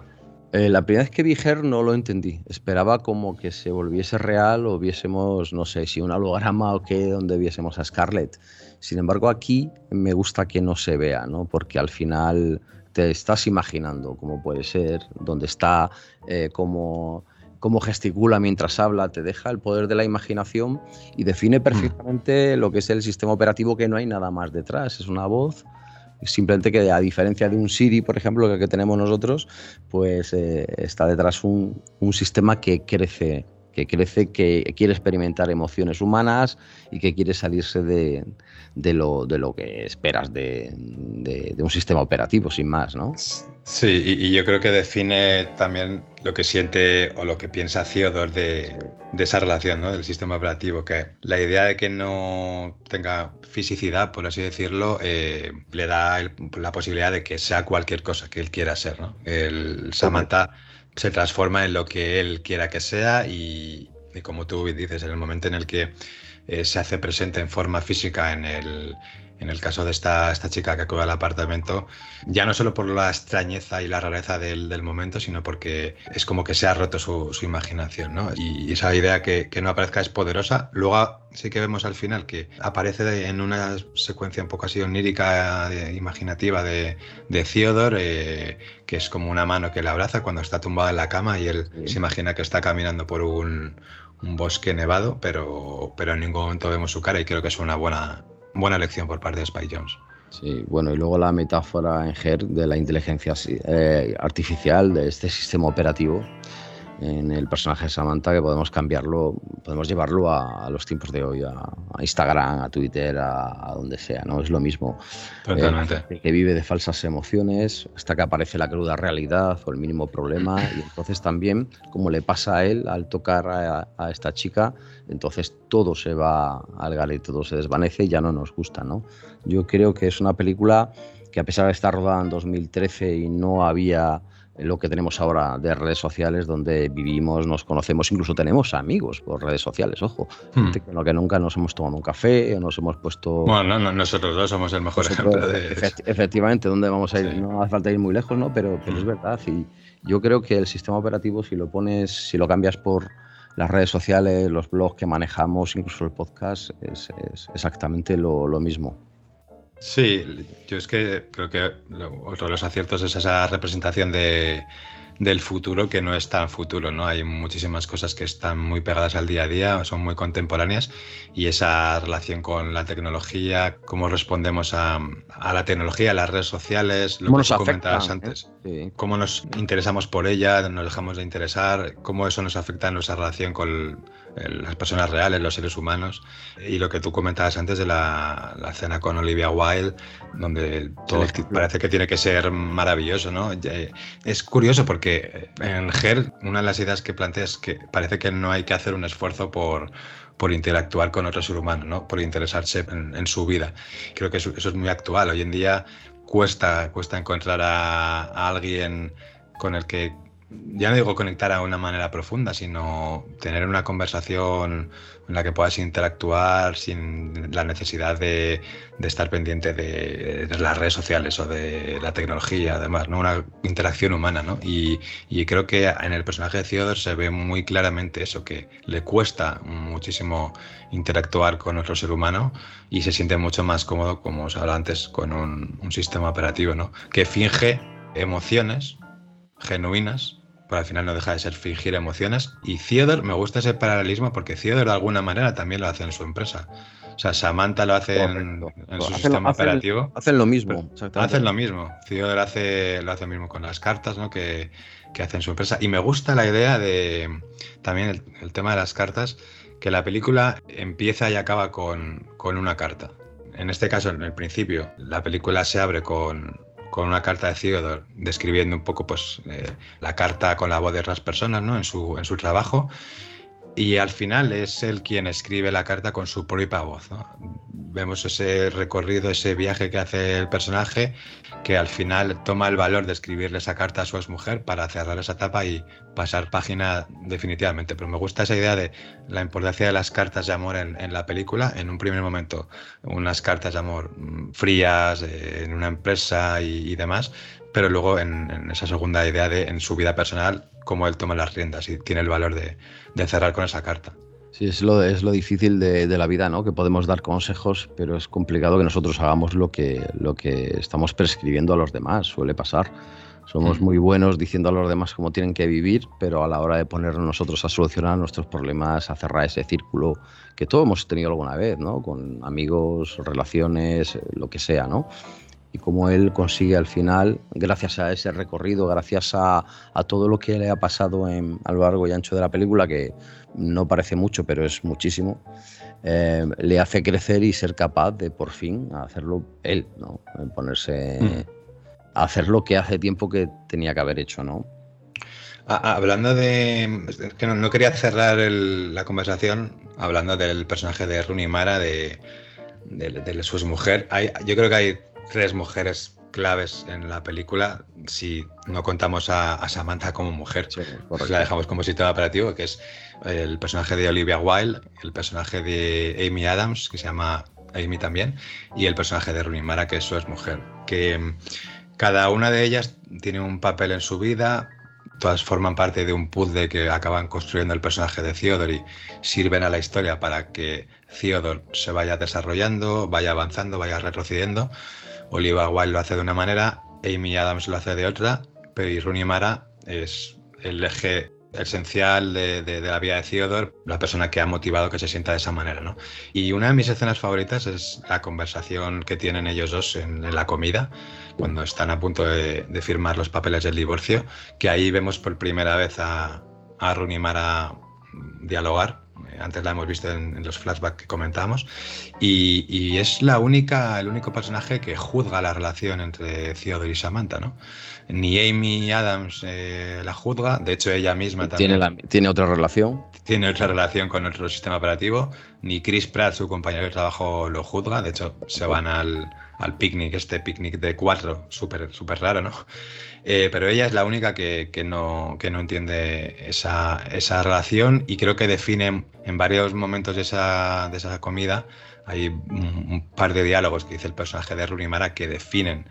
Eh, la primera vez que vi Her no lo entendí. Esperaba como que se volviese real o viésemos, no sé, si un holograma o qué, donde viésemos a Scarlett. Sin embargo, aquí me gusta que no se vea, ¿no? Porque al final te estás imaginando cómo puede ser, dónde está, eh, cómo, cómo gesticula mientras habla, te deja el poder de la imaginación y define perfectamente lo que es el sistema operativo, que no hay nada más detrás. Es una voz Simplemente que a diferencia de un Siri, por ejemplo, que, que tenemos nosotros, pues eh, está detrás un, un sistema que crece que crece, que quiere experimentar emociones humanas y que quiere salirse de, de, lo, de lo, que esperas de, de, un sistema operativo, sin más, ¿no? Sí, y, yo creo que define también lo que siente o lo que piensa Theodore de, esa relación, ¿no? Del sistema operativo, que la idea de que no tenga fisicidad, por así decirlo, eh, le da la posibilidad de que sea cualquier cosa que él quiera ser, ¿no? El Samantha se transforma en lo que él quiera que sea y, como tú dices, en el momento en el que eh, se hace presente en forma física en el, en el caso de esta, esta chica que acude al apartamento, ya no solo por la extrañeza y la rareza del, del momento, sino porque es como que se ha roto su, su imaginación, ¿no? Y, esa idea que, que, no aparezca es poderosa. Luego sí que vemos al final que aparece en una secuencia un poco así onírica, eh, imaginativa de, de Theodore, eh, que es como una mano que le abraza cuando está tumbado en la cama y él sí. se imagina que está caminando por un, un bosque nevado, pero, pero en ningún momento vemos su cara y creo que es una buena buena elección por parte de Spike Jones. Sí, bueno, y luego la metáfora en GER de la inteligencia eh, artificial, de este sistema operativo en el personaje de Samantha, que podemos cambiarlo, podemos llevarlo a, a los tiempos de hoy, a, a Instagram, a Twitter, a, a, donde sea, ¿no? Es lo mismo. Totalmente. Eh, que vive de falsas emociones hasta que aparece la cruda realidad o el mínimo problema, y entonces también, como le pasa a él al tocar a, esta chica, entonces todo se va al garete, todo se desvanece y ya no nos gusta, ¿no? Yo creo que es una película que a pesar de estar rodada en 2013 y no había lo que tenemos ahora de redes sociales donde vivimos, nos conocemos, incluso tenemos amigos por redes sociales, ojo, hmm. que, lo que nunca nos hemos tomado un café o nos hemos puesto... Bueno, no, no, nosotros dos somos el mejor nosotros, ejemplo de... Efect efectivamente, ¿dónde vamos a ir? Sí. No hace falta ir muy lejos, ¿no? Pero, pero hmm. es verdad y yo creo que el sistema operativo, si lo pones, si lo cambias por las redes sociales, los blogs que manejamos, incluso el podcast, es, es exactamente lo, lo mismo. Sí, yo es que creo que otro de los aciertos es esa representación de, del futuro que no es tan futuro, ¿no? Hay muchísimas cosas que están muy pegadas al día a día, son muy contemporáneas y esa relación con la tecnología, cómo respondemos a, la tecnología, a las redes sociales, lo que comentabas antes, ¿eh? cómo nos interesamos por ella, nos dejamos de interesar, cómo eso nos afecta en nuestra relación con las personas reales, los seres humanos y lo que tú comentabas antes de la, la cena con Olivia Wilde, donde todo parece que tiene que ser maravilloso, ¿no? Es curioso porque que en GER una de las ideas que plantea es que parece que no hay que hacer un esfuerzo por, por interactuar con otro ser humano, ¿no? por interesarse en, su vida. Creo que eso, es muy actual. Hoy en día cuesta, cuesta encontrar a alguien con el que ya no digo conectar a una manera profunda, sino tener una conversación en la que puedas interactuar sin la necesidad de, estar pendiente de, las redes sociales o de la tecnología, además, ¿no? Una interacción humana, ¿no? Y, creo que en el personaje de Theodore se ve muy claramente eso, que le cuesta muchísimo interactuar con otro ser humano y se siente mucho más cómodo, como os hablaba antes, con un, un sistema operativo, ¿no? Que finge emociones genuinas, pero al final no deja de ser fingir emociones. Y Theodore, me gusta ese paralelismo porque Theodore de alguna manera también lo hace en su empresa. O sea, Samantha lo hace en, su sistema operativo. Hacen lo mismo. Hacen lo mismo. Theodore hace, lo hace lo mismo con las cartas ¿no? que, que hace en su empresa. Y me gusta la idea de también el, tema de las cartas, que la película empieza y acaba con, con una carta. En este caso, en el principio, la película se abre con, con una carta de Theodore describiendo un poco pues, eh, la carta con la voz de otras personas ¿no? en, su, en su trabajo. Y al final es él quien escribe la carta con su propia voz. Vemos ese recorrido, ese viaje que hace el personaje, que al final toma el valor de escribirle esa carta a su exmujer para cerrar esa etapa y pasar página definitivamente. Pero me gusta esa idea de la importancia de las cartas de amor en, la película. En un primer momento, unas cartas de amor mm, frías eh, en una empresa y, demás, pero luego en, esa segunda idea de en su vida personal, cómo él toma las riendas y tiene el valor de, cerrar con esa carta. Sí, es lo, es lo difícil de, la vida, ¿no? Que podemos dar consejos, pero es complicado que nosotros hagamos lo que, lo que estamos prescribiendo a los demás, suele pasar. Somos mm. muy buenos diciendo a los demás cómo tienen que vivir, pero a la hora de ponernos nosotros a solucionar nuestros problemas, a cerrar ese círculo que todos hemos tenido alguna vez, ¿no? Con amigos, relaciones, lo que sea, ¿no? Y cómo él consigue al final, gracias a ese recorrido, gracias a, todo lo que le ha pasado en, a lo largo y ancho de la película, que no parece mucho, pero es muchísimo, eh, le hace crecer y ser capaz de por fin hacerlo él, ¿no? Ponerse... Mm hacer lo que hace tiempo que tenía que haber hecho, ¿no? hablando de. que no, quería cerrar la conversación hablando del personaje de Rooney Mara, de, de, su mujer. Hay, yo creo que hay tres mujeres claves en la película si no contamos a, Samantha como mujer. pues la dejamos como sistema operativo, que es el personaje de Olivia Wilde, el personaje de Amy Adams, que se llama Amy también, y el personaje de Rooney Mara, que es su mujer. Que cada una de ellas tiene un papel en su vida, todas forman parte de un puzzle que acaban construyendo el personaje de Theodore y sirven a la historia para que Theodore se vaya desarrollando, vaya avanzando, vaya retrocediendo. Oliva Wilde lo hace de una manera, Amy Adams lo hace de otra, pero Rooney Mara es el eje esencial de, la vida de Theodore, la persona que ha motivado que se sienta de esa manera. ¿no? Y una de mis escenas favoritas es la conversación que tienen ellos dos en, la comida, cuando están a punto de, firmar los papeles del divorcio, que ahí vemos por primera vez a, a Rooney Mara dialogar antes la hemos visto en, los flashbacks que comentamos, y, es la única, el único personaje que juzga la relación entre Theodore y Samantha, ¿no? Ni Amy Adams eh, la juzga, de hecho ella misma también. Tiene, tiene otra relación. Tiene otra relación con otro sistema operativo, ni Chris Pratt, su compañero de trabajo, lo juzga, de hecho se van al, al picnic, este picnic de cuatro, súper super raro, ¿no? Eh, pero ella es la única que, no, no entiende esa, relación y creo que define en varios momentos de esa, de esa comida, hay un, par de diálogos que dice el personaje de Runimara que definen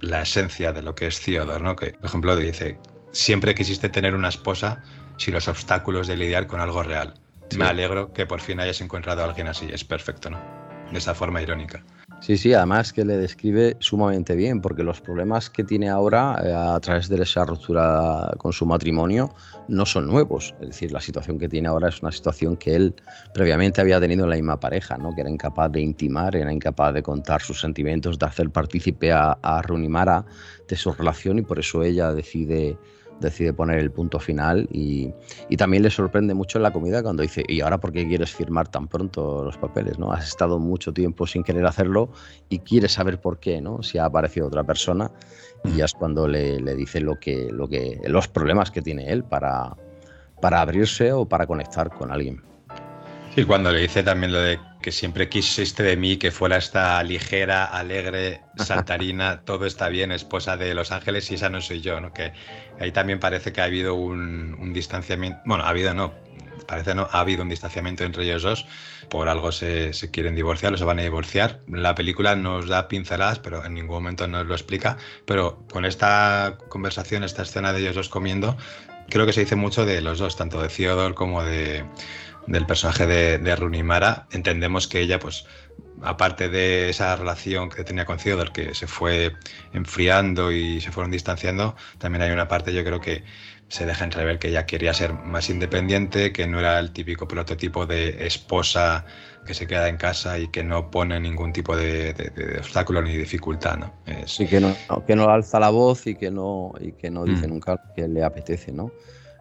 la esencia de lo que es Theodore, ¿no? Que, por ejemplo, dice, siempre quisiste tener una esposa sin los obstáculos de lidiar con algo real. Me alegro que por fin hayas encontrado a alguien así, es perfecto, ¿no? De esa forma irónica. Sí, sí, además que le describe sumamente bien, porque los problemas que tiene ahora eh, a través de esa ruptura con su matrimonio no son nuevos. Es decir, la situación que tiene ahora es una situación que él previamente había tenido en la misma pareja, ¿no? que era incapaz de intimar, era incapaz de contar sus sentimientos, de hacer partícipe a, a Runimara de su relación y por eso ella decide decide poner el punto final y, también le sorprende mucho la comida cuando dice, ¿y ahora por qué quieres firmar tan pronto los papeles? ¿no? Has estado mucho tiempo sin querer hacerlo y quieres saber por qué, ¿no? si ha aparecido otra persona y ya es cuando le, dice lo que, lo que, los problemas que tiene él para, para abrirse o para conectar con alguien. Sí, cuando le dice también lo de que siempre quisiste de mí que fuera esta ligera, alegre, saltarina, todo está bien, esposa de Los Ángeles y esa no soy yo, ¿no? Que ahí también parece que ha habido un, distanciamiento, bueno, ha habido no, parece no, ha habido un distanciamiento entre ellos dos, por algo se, quieren divorciar o se van a divorciar. La película nos da pinceladas, pero en ningún momento nos lo explica, pero con esta conversación, esta escena de ellos dos comiendo, creo que se dice mucho de los dos, tanto de Theodore como de del personaje de, de Runimara, entendemos que ella, pues, aparte de esa relación que tenía con Theodore, que se fue enfriando y se fueron distanciando, también hay una parte, yo creo que se deja entrever que ella quería ser más independiente, que no era el típico prototipo de esposa que se queda en casa y que no pone ningún tipo de, obstáculo ni dificultad, ¿no? Sí, que no, que no alza la voz y que no, y que no dice mm. nunca que le apetece, ¿no?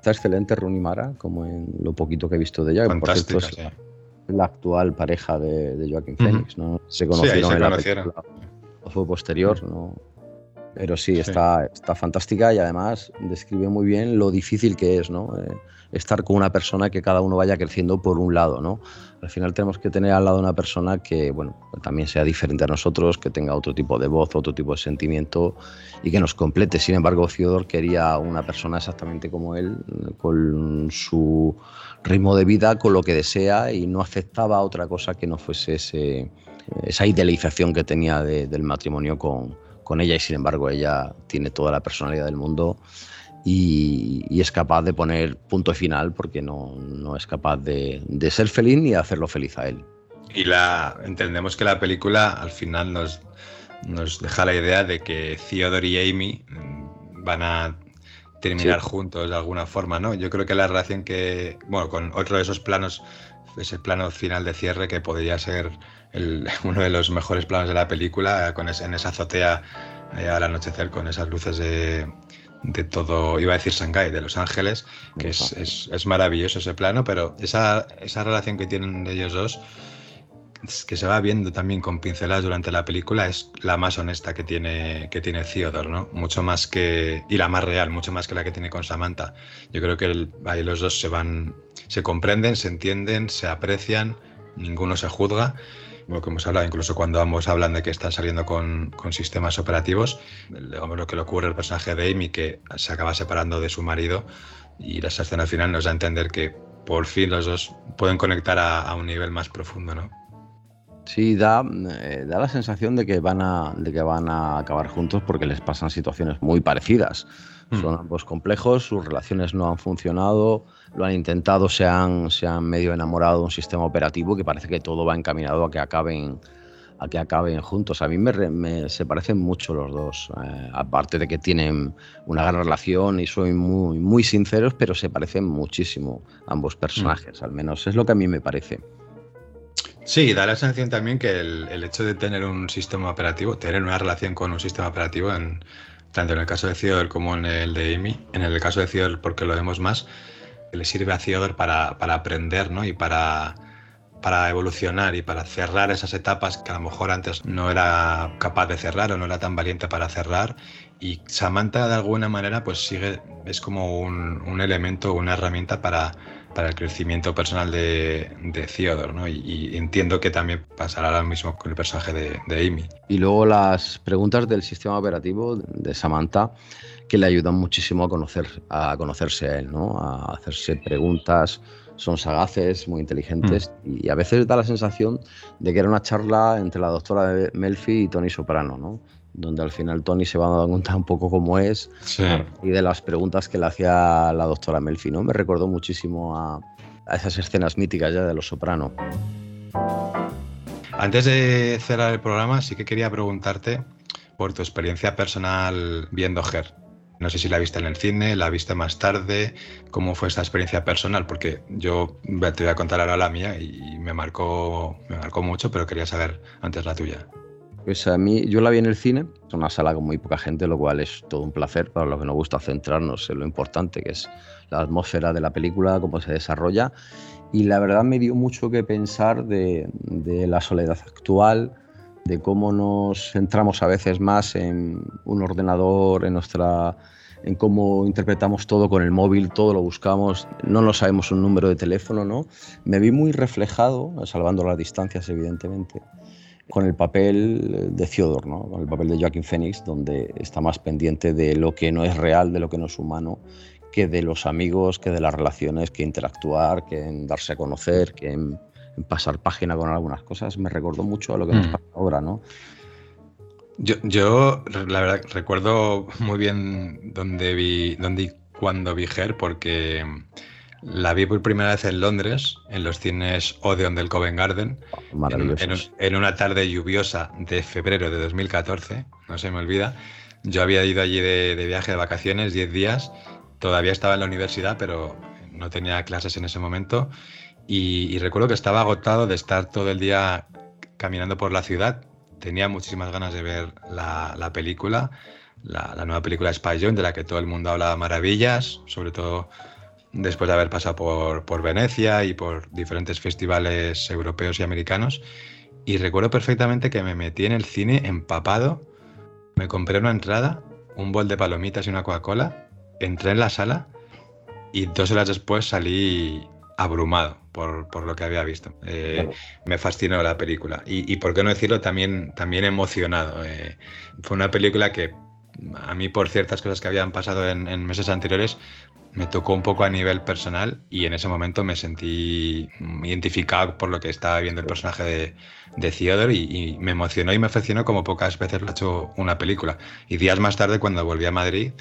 Está excelente Rooney Mara, como en lo poquito que he visto de ella. Fantástica, es la actual pareja de, de Joaquín Phoenix, ¿no? Se conocieron en la película. Fue posterior, ¿no? Pero sí, Está, está fantástica y además describe muy bien lo difícil que es, ¿no? Eh, estar con una persona que cada uno vaya creciendo por un lado, ¿no? Al final tenemos que tener al lado una persona que, bueno, también sea diferente a nosotros, que tenga otro tipo de voz, otro tipo de sentimiento y que nos complete. Sin embargo, Theodore quería una persona exactamente como él, con su ritmo de vida, con lo que desea y no aceptaba otra cosa que no fuese esa idealización que tenía del matrimonio con, con ella y sin embargo ella tiene toda la personalidad del mundo y, es capaz de poner punto final porque no, no es capaz de, de, ser feliz ni de hacerlo feliz a él. Y la, entendemos que la película al final nos, nos deja la idea de que Theodore y Amy van a terminar juntos de alguna forma, ¿no? Yo creo que la relación que, bueno, con otro de esos planos, ese plano final de cierre que podría ser el, uno de los mejores planos de la película, con en esa azotea eh, al anochecer con esas luces de, de todo, iba a decir Shanghai, de Los Ángeles, que es, es, maravilloso ese plano, pero esa, esa relación que tienen ellos dos, que se va viendo también con pinceladas durante la película, es la más honesta que tiene, que tiene Theodore, ¿no? Mucho más que, y la más real, mucho más que la que tiene con Samantha. Yo creo que ahí los dos se van, se comprenden, se entienden, se aprecian, ninguno se juzga lo que hemos hablado, incluso cuando ambos hablan de que están saliendo con, con sistemas operativos, digamos lo que le ocurre al personaje de Amy, que se acaba separando de su marido, y la escena final nos da a entender que por fin los dos pueden conectar a, un nivel más profundo, ¿no? Sí, da, eh, da la sensación de que, van a, de que van a acabar juntos porque les pasan situaciones muy parecidas. Hmm. Son ambos complejos, sus relaciones no han funcionado, lo han intentado, se han, se han medio enamorado de un sistema operativo que parece que todo va encaminado a que acaben a que acaben juntos. A mí me, se parecen mucho los dos, eh, aparte de que tienen una gran relación y son muy, muy sinceros, pero se parecen muchísimo ambos personajes, al menos es lo que a mí me parece. Sí, da la sensación también que el, el, hecho de tener un sistema operativo, tener una relación con un sistema operativo, en, tanto en el caso de Theodore como en el de Amy, en el caso de Theodore porque lo vemos más, le sirve a Theodore para, para aprender ¿no? y para, para evolucionar y para cerrar esas etapas que a lo mejor antes no era capaz de cerrar o no era tan valiente para cerrar. Y Samantha de alguna manera pues sigue, es como un, un elemento, una herramienta para, para el crecimiento personal de, de Theodore, ¿no? Y, entiendo que también pasará lo mismo con el personaje de, de Amy. Y luego las preguntas del sistema operativo de Samantha que le ayudan muchísimo a, conocer, a conocerse a él, ¿no? a hacerse preguntas. Son sagaces, muy inteligentes mm. y a veces da la sensación de que era una charla entre la doctora Melfi y Tony Soprano, ¿no? donde al final Tony se va dando cuenta un poco cómo es y de las preguntas que le hacía la doctora Melfi. ¿no? Me recordó muchísimo a, a esas escenas míticas ya de Los Soprano antes de cerrar el programa, sí que quería preguntarte por tu experiencia personal viendo Her. No sé si la viste en el cine, la viste más tarde, cómo fue esta experiencia personal, porque yo te voy a contar ahora la mía y me marcó, me marcó mucho, pero quería saber antes la tuya. Pues a mí, yo la vi en el cine, es una sala con muy poca gente, lo cual es todo un placer para los que nos gusta centrarnos en lo importante que es la atmósfera de la película, cómo se desarrolla. Y la verdad me dio mucho que pensar de, de la soledad actual, de cómo nos centramos a veces más en un ordenador, en nuestra en cómo interpretamos todo con el móvil, todo lo buscamos, no nos sabemos un número de teléfono, ¿no? Me vi muy reflejado, salvando las distancias evidentemente, con el papel de Theodore, ¿no? con el papel de Joaquin Phoenix, donde está más pendiente de lo que no es real, de lo que no es humano, que de los amigos, que de las relaciones, que interactuar, que en darse a conocer, que en, pasar página con algunas cosas. Me recordó mucho a lo que nos mm. pasa ahora, ¿no? Yo, yo, la verdad, recuerdo muy bien dónde vi, dónde y cuándo vi Her, porque la vi por primera vez en Londres, en los cines Odeon del Covent Garden, en, una tarde lluviosa de febrero de 2014, no se me olvida. Yo había ido allí de, viaje de vacaciones, 10 días, todavía estaba en la universidad, pero no tenía clases en ese momento. Y, recuerdo que estaba agotado de estar todo el día caminando por la ciudad. Tenía muchísimas ganas de ver la, película, la, nueva película Spy Joint, de la que todo el mundo hablaba maravillas, sobre todo después de haber pasado por, por Venecia y por diferentes festivales europeos y americanos. Y recuerdo perfectamente que me metí en el cine empapado, me compré una entrada, un bol de palomitas y una Coca-Cola, entré en la sala y dos horas después salí abrumado por, por lo que había visto. Eh, me fascinó la película y, y, por qué no decirlo, también, también emocionado. Eh, fue una película que a mí por ciertas cosas que habían pasado en, en meses anteriores me tocó un poco a nivel personal y en ese momento me sentí identificado por lo que estaba viendo el personaje de, de Theodore y, me emocionó y me fascinó como pocas veces lo ha hecho una película. Y días más tarde, cuando volví a Madrid,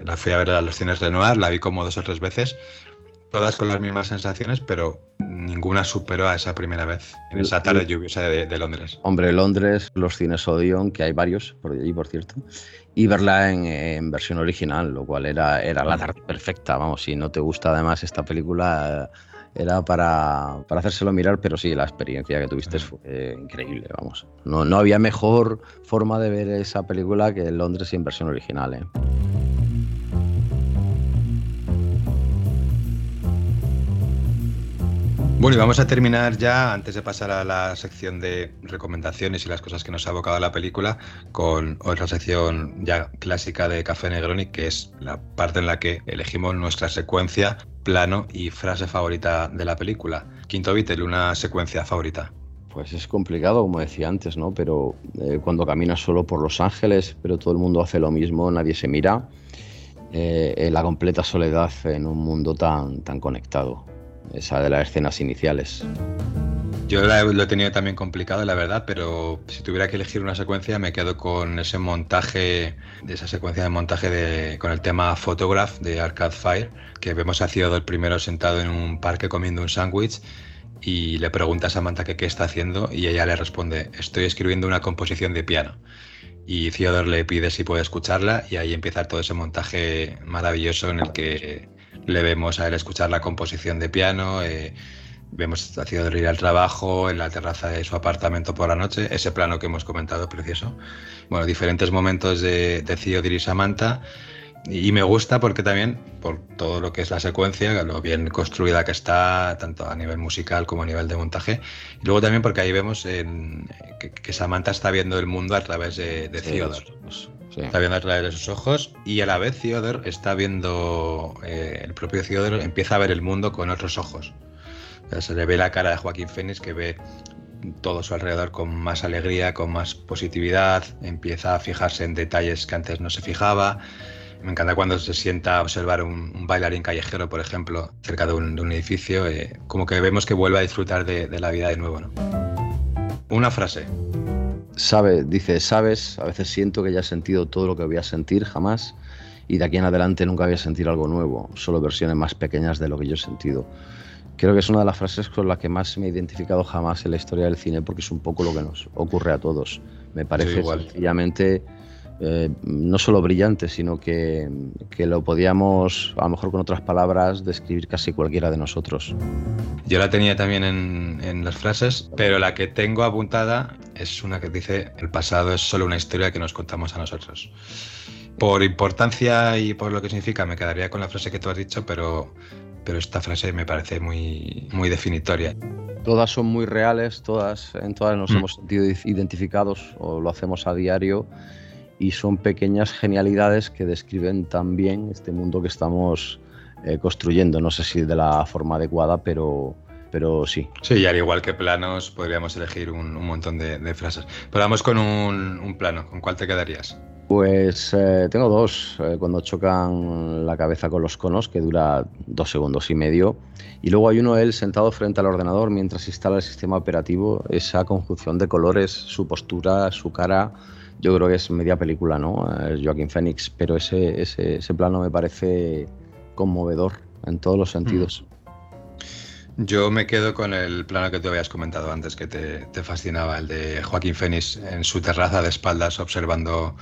la fui a ver a los cines Renoir, la vi como dos o tres veces, todas con las mismas sensaciones, pero ninguna superó a esa primera vez, en esa tarde lluviosa de, Londres. Hombre, Londres, los cines Odeon, que hay varios por allí, por cierto, y verla en, versión original, lo cual era, era la tarde perfecta. Vamos, si no te gusta además esta película, era para, para hacérselo mirar, pero sí, la experiencia que tuviste fue increíble, vamos. No, no había mejor forma de ver esa película que en Londres en versión original. ¿eh? Bueno, y vamos a terminar ya, antes de pasar a la sección de recomendaciones y las cosas que nos ha abocado la película, con otra sección ya clásica de Café Negroni, que es la parte en la que elegimos nuestra secuencia, plano y frase favorita de la película. Quinto Beatle, una secuencia favorita. Pues es complicado, como decía antes, ¿no? Pero eh, cuando caminas solo por Los Ángeles, pero todo el mundo hace lo mismo, nadie se mira, eh, la completa soledad en un mundo tan, tan conectado esa de las escenas iniciales. Yo lo he tenido también complicado, la verdad, pero si tuviera que elegir una secuencia, me quedo con ese montaje, de esa secuencia de montaje de, con el tema Photograph de Arcade Fire, que vemos a el primero sentado en un parque comiendo un sándwich y le pregunta a Samantha que qué está haciendo y ella le responde, estoy escribiendo una composición de piano. Y Theodore le pide si puede escucharla y ahí empieza todo ese montaje maravilloso en el que le vemos a él escuchar la composición de piano, eh, vemos Theodore ir al trabajo, en la terraza de su apartamento por la noche, ese plano que hemos comentado, precioso. Bueno, diferentes momentos de, de Theodore y Samantha. Y me gusta porque también, por todo lo que es la secuencia, lo bien construida que está, tanto a nivel musical como a nivel de montaje. Y luego también porque ahí vemos que, Samantha está viendo el mundo a través de, de Theodore. Está viendo a través de sus ojos y a la vez Theodore está viendo, eh, el propio Theodore empieza a ver el mundo con otros ojos. se le ve la cara de Joaquín Phoenix que ve todo su alrededor con más alegría, con más positividad, empieza a fijarse en detalles que antes no se fijaba. Me encanta cuando se sienta a observar un, bailarín callejero, por ejemplo, cerca de un, edificio, eh, como que vemos que vuelve a disfrutar de, de la vida de nuevo. ¿no? Una frase, sabe, dice, sabes, a veces siento que ya he sentido todo lo que voy a sentir jamás y de aquí en adelante nunca voy a sentir algo nuevo, solo versiones más pequeñas de lo que yo he sentido. Creo que es una de las frases con la que más me he identificado jamás en la historia del cine, porque es un poco lo que nos ocurre a todos. Me parece sencillamente eh, no solo brillante, sino que, que, lo podíamos, a lo mejor con otras palabras, describir casi cualquiera de nosotros. Yo la tenía también en, en, las frases, pero la que tengo apuntada es una que dice, el pasado es solo una historia que nos contamos a nosotros. Por importancia y por lo que significa, me quedaría con la frase que tú has dicho, pero, pero esta frase me parece muy, muy definitoria. Todas son muy reales, todas, en todas nos mm. hemos sentido identificados o lo hacemos a diario y son pequeñas genialidades que describen también este mundo que estamos eh, construyendo. No sé si de la forma adecuada, pero, pero sí. Sí, y al igual que planos, podríamos elegir un, montón de, frases. Pero vamos con un, plano. ¿Con cuál te quedarías? Pues eh, tengo dos. Eh, cuando chocan la cabeza con los conos, que dura dos segundos y medio. Y luego hay uno, él sentado frente al ordenador mientras instala el sistema operativo. Esa conjunción de colores, su postura, su cara yo creo que es media película, ¿no? Es Joaquín Phoenix, pero ese, ese, plano me parece conmovedor en todos los sentidos. Mm. Yo me quedo con el plano que te habías comentado antes, que te, te fascinaba, el de Joaquín Phoenix en su terraza de espaldas observando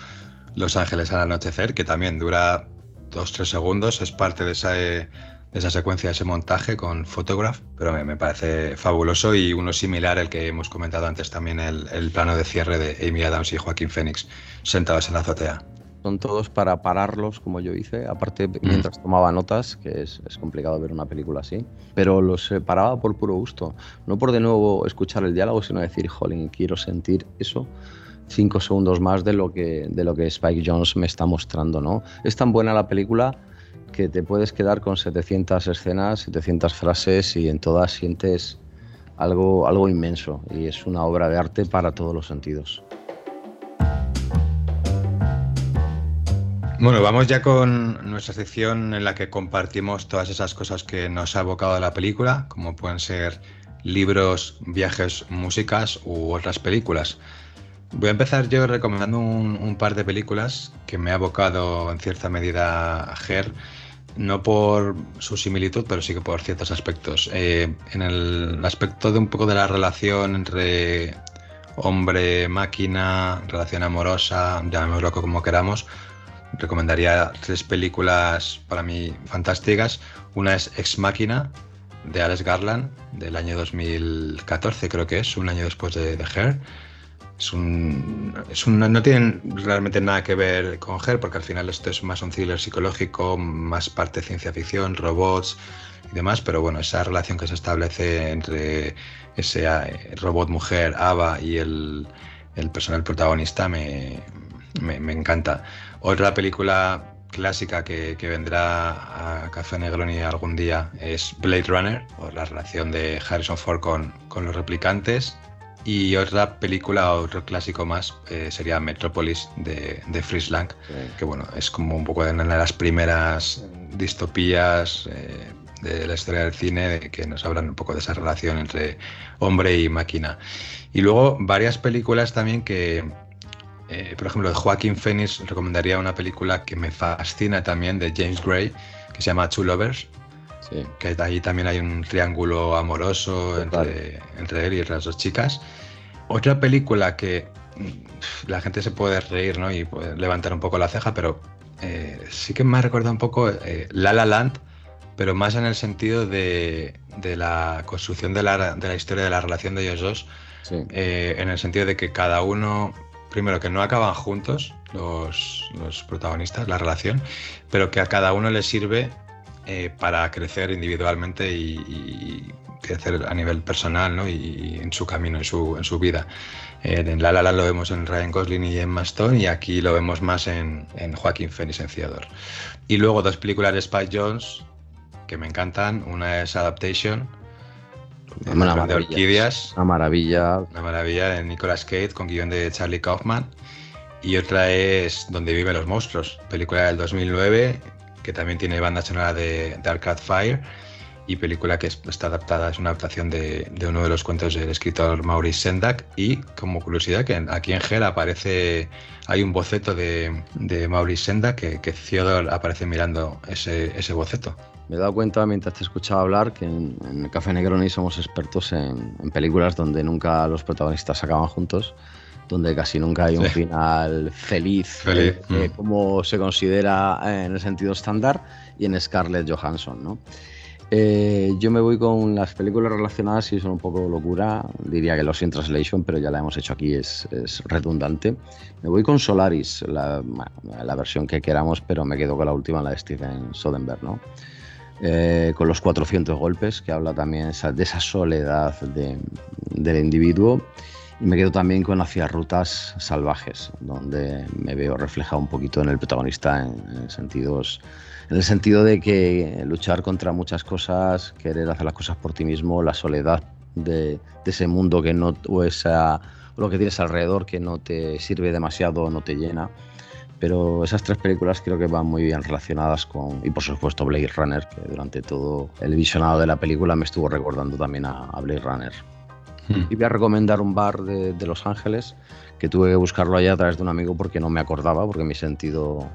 Los Ángeles al anochecer, que también dura dos, tres segundos, es parte de esa esa secuencia, ese montaje con Photograph, pero me, parece fabuloso y uno similar al que hemos comentado antes también, el, plano de cierre de Amy Adams y Joaquín Phoenix sentados en la azotea. Son todos para pararlos, como yo hice, aparte mm. mientras tomaba notas, que es, complicado ver una película así, pero los paraba por puro gusto, no por de nuevo escuchar el diálogo, sino decir, jolín, quiero sentir eso cinco segundos más de lo que, de lo que Spike Jones me está mostrando, ¿no? Es tan buena la película que te puedes quedar con 700 escenas, 700 frases y en todas sientes algo, algo inmenso y es una obra de arte para todos los sentidos. Bueno, vamos ya con nuestra sección en la que compartimos todas esas cosas que nos ha evocado la película, como pueden ser libros, viajes, músicas u otras películas. Voy a empezar yo recomendando un, un par de películas que me ha evocado en cierta medida a Ger no por su similitud, pero sí que por ciertos aspectos. Eh, en el aspecto de un poco de la relación entre hombre-máquina, relación amorosa, llamémoslo como queramos, recomendaría tres películas para mí fantásticas. Una es Ex Máquina, de Alex Garland, del año 2014 creo que es, un año después de, de Her es un, es un, no tienen realmente nada que ver con Her, porque al final esto es más un thriller psicológico, más parte ciencia ficción, robots y demás, pero bueno, esa relación que se establece entre ese eh, robot mujer, Ava, y el, el personal protagonista me, me, me, encanta. Otra película clásica que, que, vendrá a Café Negroni algún día es Blade Runner, o la relación de Harrison Ford con, con los replicantes y otra película, otro clásico más, eh, sería Metropolis de, de Fritz Lang, que bueno, es como un poco de una de las primeras distopías eh, de la historia del cine que nos hablan un poco de esa relación entre hombre y máquina. Y luego varias películas también que, eh, por ejemplo, de Joaquín Phoenix recomendaría una película que me fascina también de James Gray, que se llama Two Lovers, que ahí también hay un triángulo amoroso entre, entre, él y las dos chicas. Otra película que la gente se puede reír ¿no? y puede levantar un poco la ceja, pero eh, sí que me ha recordado un poco eh, La La Land, pero más en el sentido de, de la construcción de la, de la, historia de la relación de ellos dos, eh, en el sentido de que cada uno, primero que no acaban juntos los, los protagonistas, la relación, pero que a cada uno le sirve eh, para crecer individualmente y, crecer a nivel personal ¿no? y, en su camino, en su, en su vida. Eh, en La La lo vemos en Ryan Gosling y en Stone y aquí lo vemos más en, en Joaquín Phoenix en. Y luego dos películas de Spike Jones que me encantan. Una es Adaptation, una maravilla. de Orquídeas. Una maravilla. Una maravilla de Nicolas Cage con guion de Charlie Kaufman. Y otra es Donde viven los monstruos, película del 2009 que también tiene banda sonora de, Dark Arcade Fire y película que está adaptada, es una adaptación de, uno de los cuentos del escritor Maurice Sendak y como curiosidad que aquí en Gel aparece, hay un boceto de, Maurice Sendak que, que Theodore aparece mirando ese, ese boceto. Me he dado cuenta mientras te escuchaba hablar que en, el Café Negroni somos expertos en, películas donde nunca los protagonistas acaban juntos, donde casi nunca hay un final feliz, eh, eh, mm. como se considera en el sentido estándar, y en Scarlett Johansson, ¿no? Eh, yo me voy con las películas relacionadas y son un poco locura. Diría que Los in Translation, pero ya la hemos hecho aquí, es, redundante. Me voy con Solaris, la, versión que queramos, pero me quedo con la última, la de Steven Soderbergh, ¿no? Eh, con los 400 golpes, que habla también de esa soledad del individuo. Y me quedo también con Hacia Rutas Salvajes, donde me veo reflejado un poquito en el protagonista en sentidos en el sentido de que luchar contra muchas cosas, querer hacer las cosas por ti mismo, la soledad de, ese mundo que no, o esa, lo que tienes alrededor que no te sirve demasiado, no te llena. Pero esas tres películas creo que van muy bien relacionadas con, y por supuesto Blade Runner, que durante todo el visionado de la película me estuvo recordando también a, Blade Runner. Hmm. Y voy a recomendar un bar de, de Los Ángeles, que tuve que buscarlo allá a través de un amigo porque no me acordaba, porque mi sentido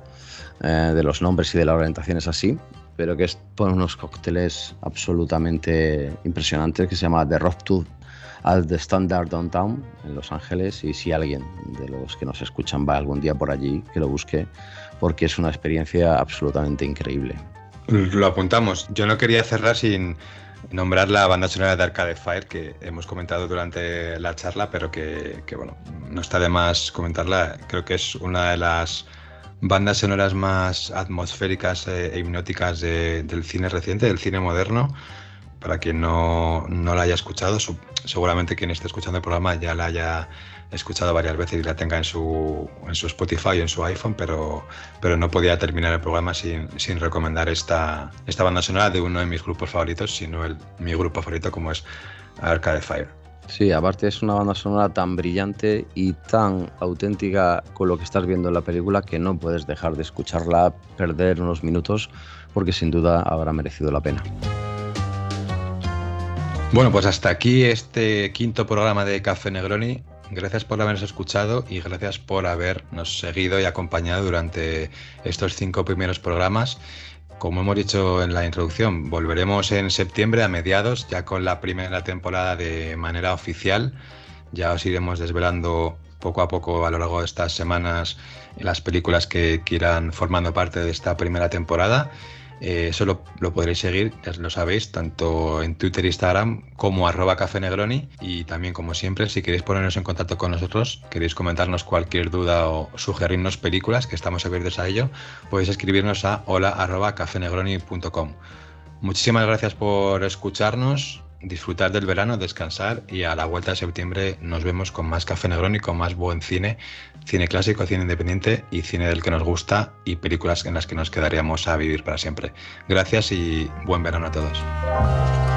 eh, de los nombres y de la orientación es así, pero que es por unos cócteles absolutamente impresionantes que se llama The Rock Tooth at the Standard Downtown en Los Ángeles y si alguien de los que nos escuchan va algún día por allí, que lo busque porque es una experiencia absolutamente increíble. Lo apuntamos. Yo no quería cerrar sin nombrar la banda sonora de Arcade Fire que hemos comentado durante la charla, pero que, bueno, no está de más comentarla. Creo que es una de las bandas sonoras más atmosféricas e hipnóticas del cine reciente, del cine moderno. Para quien no, no la haya escuchado, seguramente quien esté escuchando el programa ya la haya escuchado varias veces y la tenga en su, en su Spotify o en su iPhone, pero, pero no podía terminar el programa sin, sin recomendar esta, esta banda sonora de uno de mis grupos favoritos, sino el, mi grupo favorito como es Arcade Fire. Sí, aparte es una banda sonora tan brillante y tan auténtica con lo que estás viendo en la película que no puedes dejar de escucharla, perder unos minutos, porque sin duda habrá merecido la pena. Bueno, pues hasta aquí este quinto programa de Café Negroni. Gracias por habernos escuchado y gracias por habernos seguido y acompañado durante estos cinco primeros programas. Como hemos dicho en la introducción, volveremos en septiembre a mediados, ya con la primera temporada de manera oficial. Ya os iremos desvelando poco a poco a lo largo de estas semanas las películas que quieran formando parte de esta primera temporada. Eh, eso lo, podréis seguir, ya lo sabéis, tanto en Twitter e Instagram como arroba Café Negroni. Y también, como siempre, si queréis ponernos en contacto con nosotros, queréis comentarnos cualquier duda o sugerirnos películas, que estamos abiertos a ello, podéis escribirnos a hola Muchísimas gracias por escucharnos disfrutar del verano, descansar y a la vuelta de septiembre nos vemos con más Café Negroni, con más buen cine, cine clásico, cine independiente y cine del que nos gusta y películas en las que nos quedaríamos a vivir para siempre. Gracias y buen verano a todos.